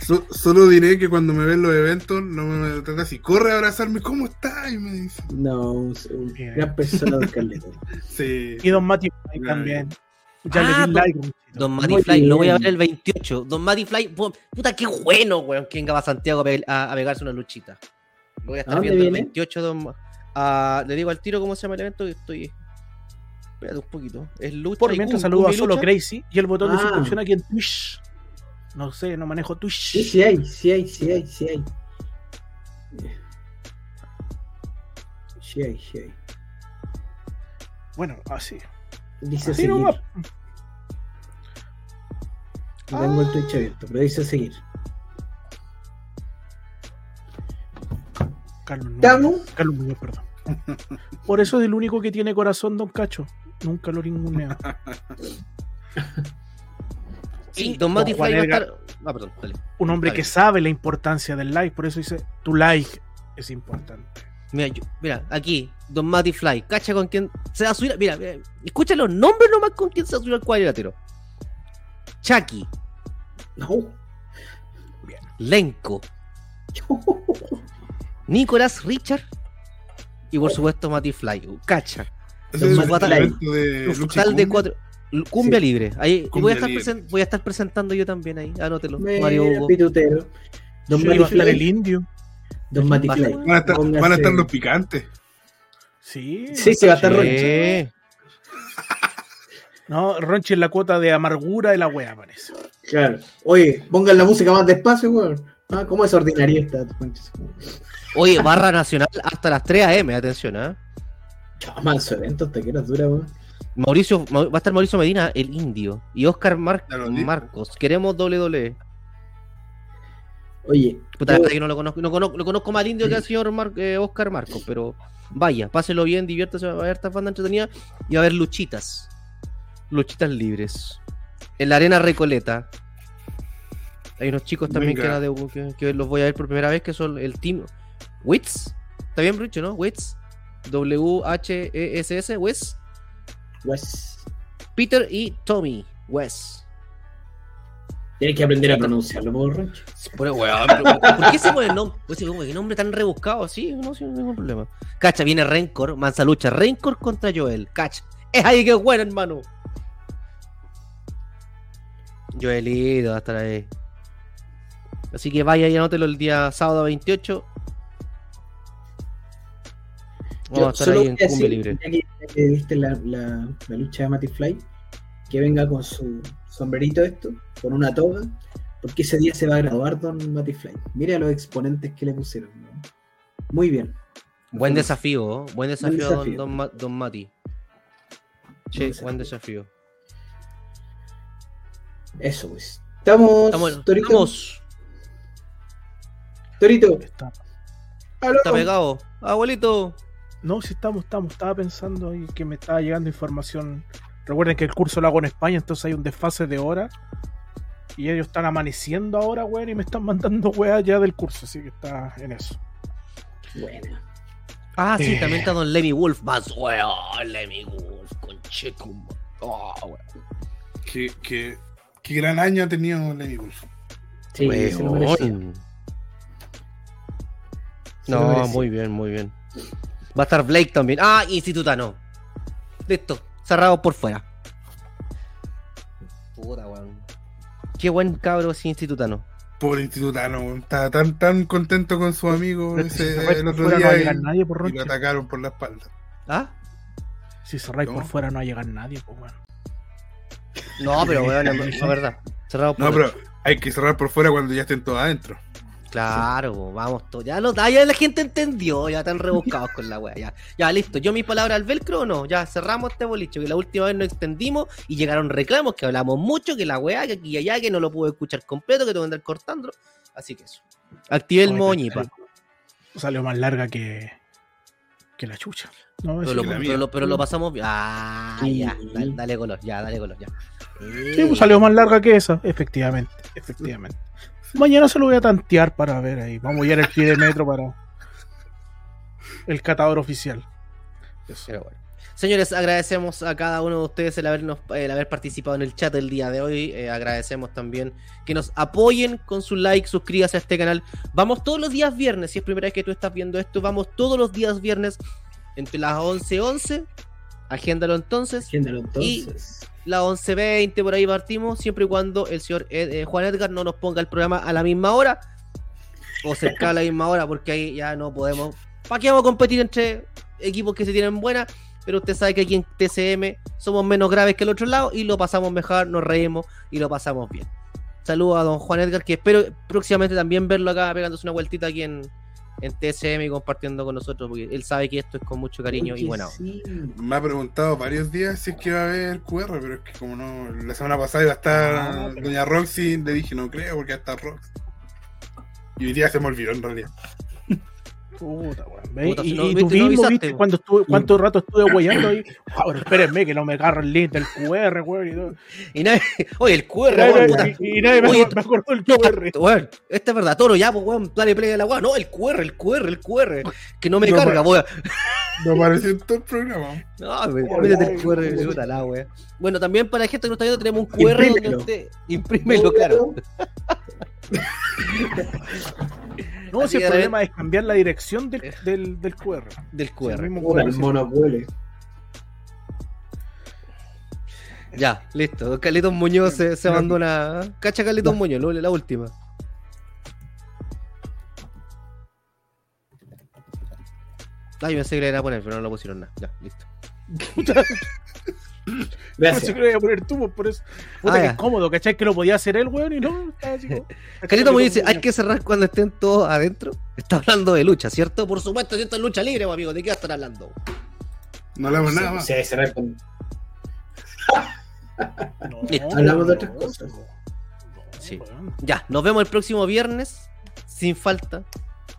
So- solo diré que cuando me ven los eventos, no me trata así. Corre a abrazarme, ¿cómo estás? Y me dice. No, un, gran persona Don Carlitos. Sí. Y Don Mati también. Ya Ah, le di Don- like. Don Matty Muy Fly, lo voy a ver el 28. Don Matty Fly, pu- puta, qué bueno, weón, que venga a Santiago a, a- pegarse una luchita. Lo voy a ¿A estar viendo el viene? 28, don. Ah, le digo al tiro cómo se llama el evento que estoy. Espérate un poquito. Es lucha. Por y mientras saludo a Solo. Crazy y el botón de Ah. suscripción aquí en Twitch. No sé, no manejo Twitch. Sí, sí hay, sí hay, sí hay, sí hay. Sí hay, sí hay. Bueno, así. Dice Así seguir. No tengo el Twitch abierto, pero dice seguir. Carlos Muñoz. Carlos Muñoz, perdón. Por eso es el único que tiene corazón, Don Cacho. Nunca lo ninguneo. Sí, Don Mati va a estar. Ah, perdón, dale. Un hombre que sabe la importancia del like, por eso dice, tu like es importante. Mira, yo- mira, aquí, Don Mati Fly, cacha con quién se va a subir. Mira, mira, escucha los nombres nomás con quién se va a subir al cuadrilátero. Chucky, No. Lenko, Nicolás Richard y por supuesto Mati Fly. Cacha. Ese Don es el Fly. de Un total de cuatro. Cumbia Sí. libre. Ahí, voy, a estar libre. voy a estar presentando yo también ahí. Anótelo. Mira, Mario Hugo. pitutero. Don a estar el Fly. indio. Don Mati. Van a estar, van a estar los picantes. Sí. Sí, sí, va a estar. Ronchi. No, Ronchi es la cuota de amargura de la wea, parece. Claro. Oye, pongan la música más despacio, weón. Ah, ¿Cómo es ordinaria esta? Oye, barra nacional hasta las 3 am, atención, ¿eh? Chao, manso evento, te quieras dura, weón. Mauricio, Ma- va a estar Mauricio Medina, el indio, y Oscar Mar-. Marcos. Queremos WWE. Oye, Puta, yo- que no lo conozco, no conozco, lo conozco más al indio que al señor Mar- eh, Oscar Marcos, pero vaya, páselo bien, diviértase, va a haber esta banda entretenida y va a haber luchitas. Luchitas libres. En la arena Recoleta. Hay unos chicos también que, Venga. era de- que, que los voy a ver por primera vez, que son el team Wits. Está bien dicho, ¿no? Wits. W-H-E-S-S, Wits. Wes, Peter y Tommy West. Tienes que aprender a pronunciarlo, por weón, pero, ¿Por qué se pone el nombre? Pues, ¿Qué nombre tan rebuscado así? No, sin ningún problema. Cacha, viene Rencor, mansa lucha. Rencor contra Joel. Cacha. Es ahí que es bueno, hermano. Joelito va a estar ahí. Así que vaya y anótelo el día sábado 28. Vamos a estar solo ahí en decir, Libre. Ya que, ya que viste la, la, la lucha de Mati Fly, que venga con su sombrerito esto, con una toga, porque ese día se va a graduar Don Mati Fly. Mira los exponentes que le pusieron. ¿no? Muy bien. Buen desafío, ¿eh? buen desafío, a don, desafío. don, Ma- don Mati. Sí, desafío. buen desafío. Eso pues. Estamos, Estamos, Torito. estamos. Torito. Está- pegado. Abuelito. No, si estamos, estamos. Estaba pensando ahí que me estaba llegando información. Recuerden que el curso lo hago en España, entonces hay un desfase de hora. Y ellos están amaneciendo ahora, weón, y me están mandando weas ya del curso, así que está en eso. Bueno. Ah, sí, Eh. también está Don Lemmy Wolf. Más weón, Lemmy Wolf, con Checum. Oh, weón. Qué, qué, qué gran año ha tenido Lenny Wolf. Sí, se lo merecía. Weón. Se No, muy bien, muy bien. Va a estar Blake también. Ah, Institutano. Listo, cerrado por fuera. Puta, weón. Qué buen cabro ese Institutano. Pobre institutano, weón. estaba tan, tan contento con su amigo ese, el otro fuera no va a día llegar y, nadie por y lo atacaron por la espalda. ¿Ah? Si cerráis No. por fuera no va a llegar nadie, pues weón. No, pero weón, es la verdad. Cerrado por No, pero hay que cerrar por fuera cuando ya estén todos adentro. Claro, vamos todos. Ya, lo, ah, ya la gente entendió, ya están rebuscados con la wea. Ya, ya, listo. Yo mi palabra al velcro o no. Ya cerramos este bolicho. Que la última vez nos extendimos y llegaron reclamos que hablamos mucho, que la wea, que aquí y allá, que no lo pude escuchar completo, que tengo que andar cortándolo. Así que eso. Activé el moñipa. Salió más larga que, que la chucha. No, Pero lo, la pero, lo, pero lo pasamos bien. Ah, Sí. ya. Dale, dale color, ya, dale color, ya. Sí, pues salió más larga que esa, efectivamente, efectivamente. Mañana se lo voy a tantear para ver ahí. Vamos a ir al pie de metro para el catador oficial. Pero bueno. Señores, agradecemos a cada uno de ustedes el, habernos, el haber participado en el chat el día de hoy. Eh, agradecemos también que nos apoyen con su like, suscríbase a este canal. Vamos todos los días viernes, si es primera vez que tú estás viendo esto, vamos todos los días viernes entre las 11 y 11. Agéndalo entonces. Agéndalo entonces. Las 11.20 por ahí partimos, siempre y cuando el señor Ed- eh, Juan Edgar no nos ponga el programa a la misma hora o cerca a la misma hora, porque ahí ya no podemos. ¿Para qué vamos a competir entre equipos que se tienen buenas? Pero usted sabe que aquí en TCM somos menos graves que el otro lado y lo pasamos mejor, nos reímos y lo pasamos bien. Saludos a don Juan Edgar, que espero próximamente también verlo acá pegándose una vueltita aquí en, en TCM y compartiendo con nosotros, porque él sabe que esto es con mucho cariño y Oye, buena onda. sí. Me ha preguntado varios días si es que va a haber QR, pero es que como no, la semana pasada iba a estar Ah, pero- Doña Roxy, le dije no creo porque ya está Roxy. Y hoy día se me olvidó en realidad. Puta, weón. Puta, si y, no- y viste, tú no mismo avisaste, viste weón. cuando estuve, cuánto rato estuve guayando ahí. Ah, pero espérenme que no me agarro el link del QR, weón. Y, todo. Y nadie, oye, el QR, weón, y- y nadie me, Oye, me acordó No, QR. weón, esta es verdad, toro, ya, pues, weón, dale play de la weá. No, el QR, el QR, el QR. Que no me No, carga, weón. No apareció en todo el programa. No, métete el QR, ay. puta la wea. Bueno, también para la gente que no está viendo, tenemos un QR donde Imprímelo. usted. Imprímelo, claro. No, si el problema es cambiar la dirección del, del, del QR. Del El QR. QR, el sí. mono huele. Ya, listo. Carlitos Muñoz se, se abandona. Cacha Carlitos Muñoz, lo- la última. Ay, me pensé que le iba a poner, pero no lo pusieron nada. Ya, listo. No sé Gracias. que lo voy a poner tú, por eso. Puta, Ah, que es cómodo, ¿cachai? Que lo podía hacer él, weón, y no. estaba así como- Carlitos Muñoz dice: hay que cerrar cuando estén todos adentro. Está hablando de lucha, ¿cierto? Por supuesto, si esto es lucha libre, amigo. ¿De qué va a estar hablando? No hablamos nada más. Sí, cerrar con- No, Listo. Hablamos de otras cosas. Sí. Ya, nos vemos el próximo viernes, sin falta.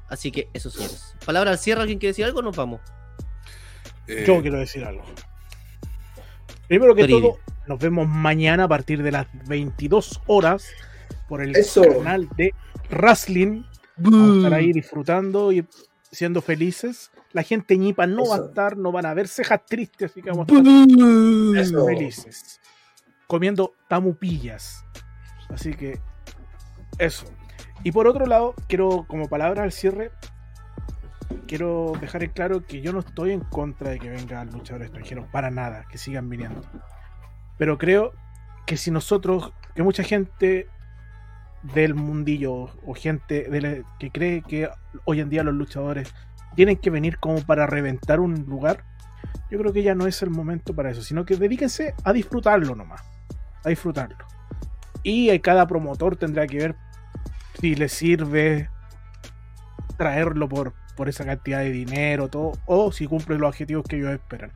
Así que eso, señores. Palabra al cierre, ¿alguien quiere decir algo? Nos vamos. Eh, Yo quiero decir algo. Primero que todo, nos vemos mañana a partir de las 22 horas por el Eso. canal de Wrestling. Vamos a estar ahí disfrutando y siendo felices. La gente ñipa no va a estar, no van a ver cejas tristes, así que vamos a estar Eso. felices. Comiendo tamupillas. Así que eso. Y por otro lado, quiero, como palabra al cierre, quiero dejar en claro que yo no estoy en contra de que vengan luchadores extranjeros, para nada, que sigan viniendo. Pero creo que si nosotros, que mucha gente del mundillo o gente que cree que hoy en día los luchadores tienen que venir como para reventar un lugar, yo creo que ya no es el momento para eso, sino que dedíquense a disfrutarlo nomás, a disfrutarlo. Y cada promotor tendrá que ver si le sirve traerlo por, por esa cantidad de dinero, todo, o si cumple los objetivos que ellos esperan.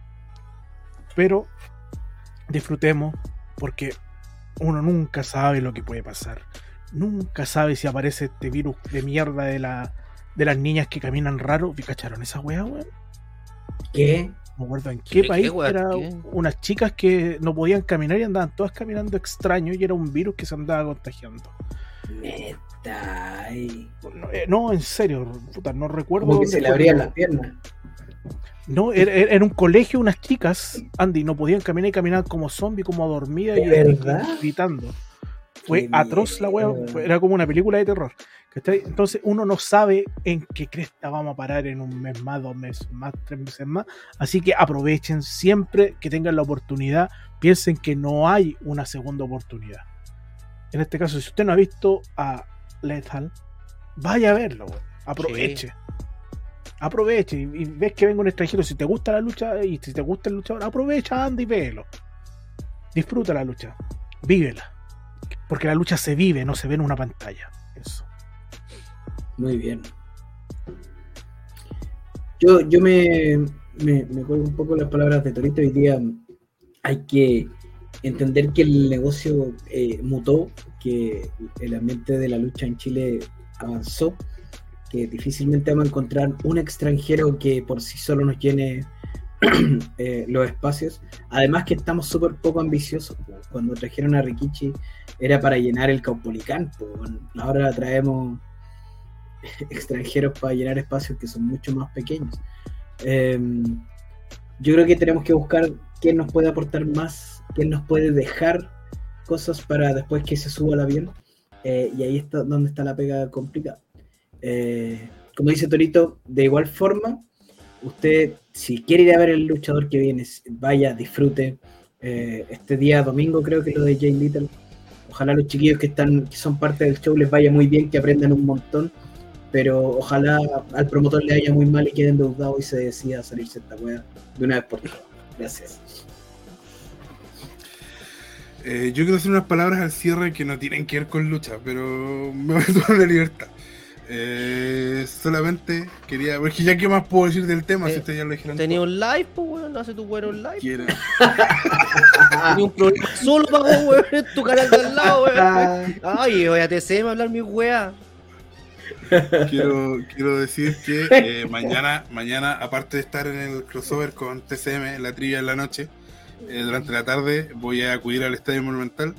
Pero disfrutemos porque uno nunca sabe lo que puede pasar. Nunca sabe si aparece este virus de mierda de, la, de las niñas que caminan raro. ¿Vi cacharon esa weá, weón? ¿Qué? No me acuerdo en ¿Qué- qué, país qué weá, era qué? unas chicas que no podían caminar y andaban todas caminando extraño y era un virus que se andaba contagiando. No, eh, no, en serio, puta, no recuerdo. Como que se le abrían las piernas. No, era, era un colegio, unas chicas, Andy, no podían caminar y caminaban como zombies, como dormidas y, gritando. Fue Qué atroz la fue- era como una película de terror. Entonces uno no sabe en qué cresta vamos a parar en un mes más, dos meses más, tres meses más. Así que aprovechen siempre que tengan la oportunidad, piensen que no hay una segunda oportunidad. En este caso, si usted no ha visto a Lethal, vaya a verlo, aproveche. Aproveche y, y ves que venga un extranjero. Si te gusta la lucha y si te gusta el luchador, aprovecha, anda y véelo. Disfruta la lucha, vívela. Porque la lucha se vive, no se ve en una pantalla. Eso. Muy bien. Yo, yo me, me, me acuerdo un poco las palabras de Torito. Hoy día hay que entender que el negocio eh, mutó, que el ambiente de la lucha en Chile avanzó, que difícilmente vamos a encontrar un extranjero que por sí solo nos llene eh, los espacios. Además que estamos súper poco ambiciosos. Cuando trajeron a Rikichi era para llenar el Caupolicán. po. Ahora traemos extranjeros para llenar espacios que son mucho más pequeños. Eh, yo creo que tenemos que buscar quién nos puede aportar más, quién nos puede dejar cosas para después que se suba el avión. Eh, y ahí está donde está la pega complicada. Eh, como dice Torito, de igual forma, usted, si quiere ir a ver el luchador que viene, vaya, disfrute. Eh, este día domingo creo que lo de Jay Little. Ojalá los chiquillos que están, que son parte del show les vaya muy bien, que aprendan un montón. Pero ojalá al promotor le vaya muy mal y quede endeudado y se decida salirse esta wea de una vez por todas. Gracias. Eh, yo quiero hacer unas palabras al cierre que no tienen que ver con lucha, pero me voy a tomar la libertad. Eh, solamente quería, porque ya qué más puedo decir del tema Eh, si ustedes ya lo dijeron. Tenía todo. un live, pues, weón. Hace tu weón un live. Tenía un programa solo para weón. En tu canal de al lado, weón. Ay, voy a TCM a hablar mi wea. Quiero, quiero decir que eh, mañana, mañana, aparte de estar en el crossover con TCM, en la trivia en la noche, eh, durante la tarde voy a acudir al Estadio Monumental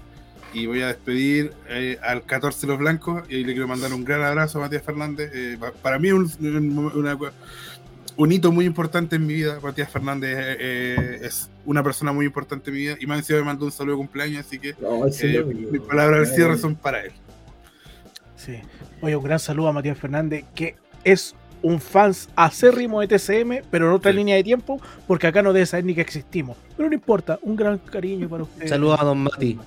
y voy a despedir eh, al 14 Los Blancos y le quiero mandar un gran abrazo a Matías Fernández. Eh, pa- para mí es un, un- una- un hito muy importante en mi vida. Matías Fernández es una persona muy importante en mi vida y me encima me mandó un saludo de cumpleaños, así que No, yo- mis palabras al cierre son para él. Sí. Oye, un gran saludo a Matías Fernández, que es un fans acérrimo de TCM, pero en otra Sí. línea de tiempo, porque acá no debe saber ni que existimos. Pero no importa, un gran cariño para usted. Saludos a Don Mati.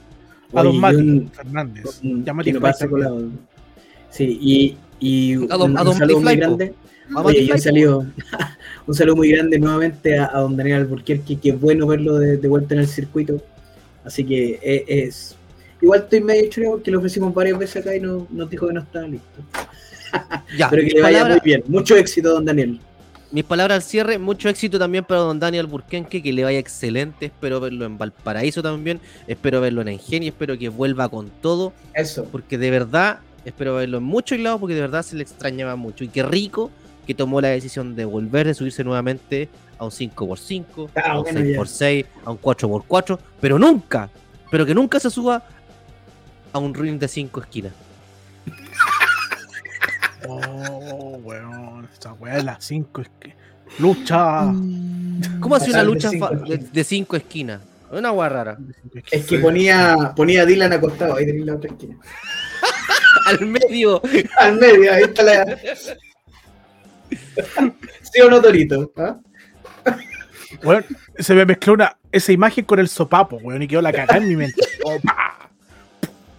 a don Oye, Mati un- Fernández. un- Ya Mati la- Sí, y, y A don- un, a un don saludo muy grande. Oye, Mati y un saludo, un saludo muy grande nuevamente a, a don Daniel Alburquerque, que es bueno verlo de, de vuelta en el circuito. Así que eh, es. Igual estoy medio choreo porque lo ofrecimos varias veces acá y no, nos dijo que no estaba listo. Ya, Pero que le vaya palabras- muy bien. Mucho éxito, don Daniel. Mis palabras al cierre, mucho éxito también para don Daniel Burkenque, que le vaya excelente, espero verlo en Valparaíso también, espero verlo en Engenio, espero que vuelva con todo, Eso. porque de verdad, espero verlo en muchos lados, porque de verdad se le extrañaba mucho, y qué rico que tomó la decisión de volver, de subirse nuevamente a un 5x5, Ah, a un bueno, ya. 6x6, a un 4x4, pero nunca, pero que nunca se suba a un ring de 5 esquinas. Oh, weón, esa weá de las 5 es que. Lucha. ¿Cómo hace una Pasar de lucha cinco de esquinas. de 5 esquinas? Una hueá rara. Es que ponía, ponía a Dylan acostado, ahí tenés la otra esquina. Al medio. Al medio, ahí está la. ¿Sí o no, Torito? ¿Ah? Weón, se me mezcló una, esa imagen con el sopapo, weón, y quedó la cagada en mi mente. Opa.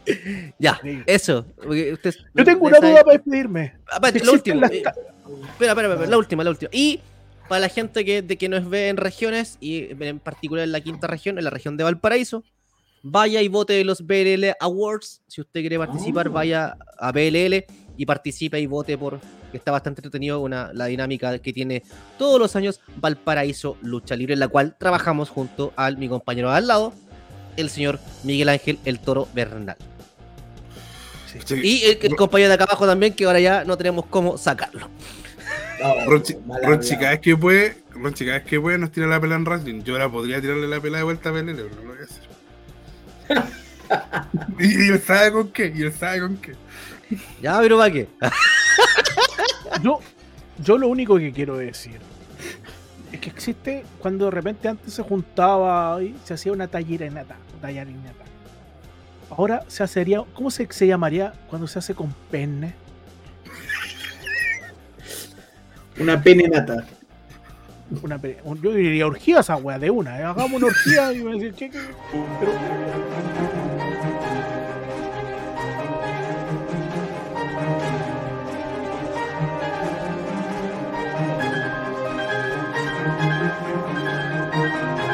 Ya, eso. usted- Yo tengo una duda para despedirme. Ah, última. las eh, Espera, espera, espera, la última, la última. Y para la gente que, de que nos ve en regiones, y en particular en la quinta región, en la región de Valparaíso, vaya y vote los BLL Awards. Si usted quiere participar, Ah. vaya a BLL y participe y vote por que está bastante entretenido una, la dinámica que tiene todos los años Valparaíso Lucha Libre, en la cual trabajamos junto al mi compañero al lado, el señor Miguel Ángel El Toro Bernal. Sí. Sí. Y el, el compañero de acá abajo también, que ahora ya no tenemos cómo sacarlo. No, Ronchi, mal Ronchi cada vez que puede, Ronchi cada vez que puede nos tira la pelea en wrestling. Yo ahora podría tirarle la pelea de vuelta a Pelé, pero no lo voy a hacer. y, y él sabe con qué, y él sabe con qué. Ya, pero ¿para qué? Yo, yo lo único que quiero decir es que existe cuando de repente antes se juntaba y se hacía una tallerenata, tallarinata. Ahora se hacería, ¿cómo se, se llamaría cuando se hace con pene? Una penenata. Una, pe- un- yo diría orgía esa wea de una, ¿eh? hagamos una orgía y me decir, ¿qué, qué? Pero,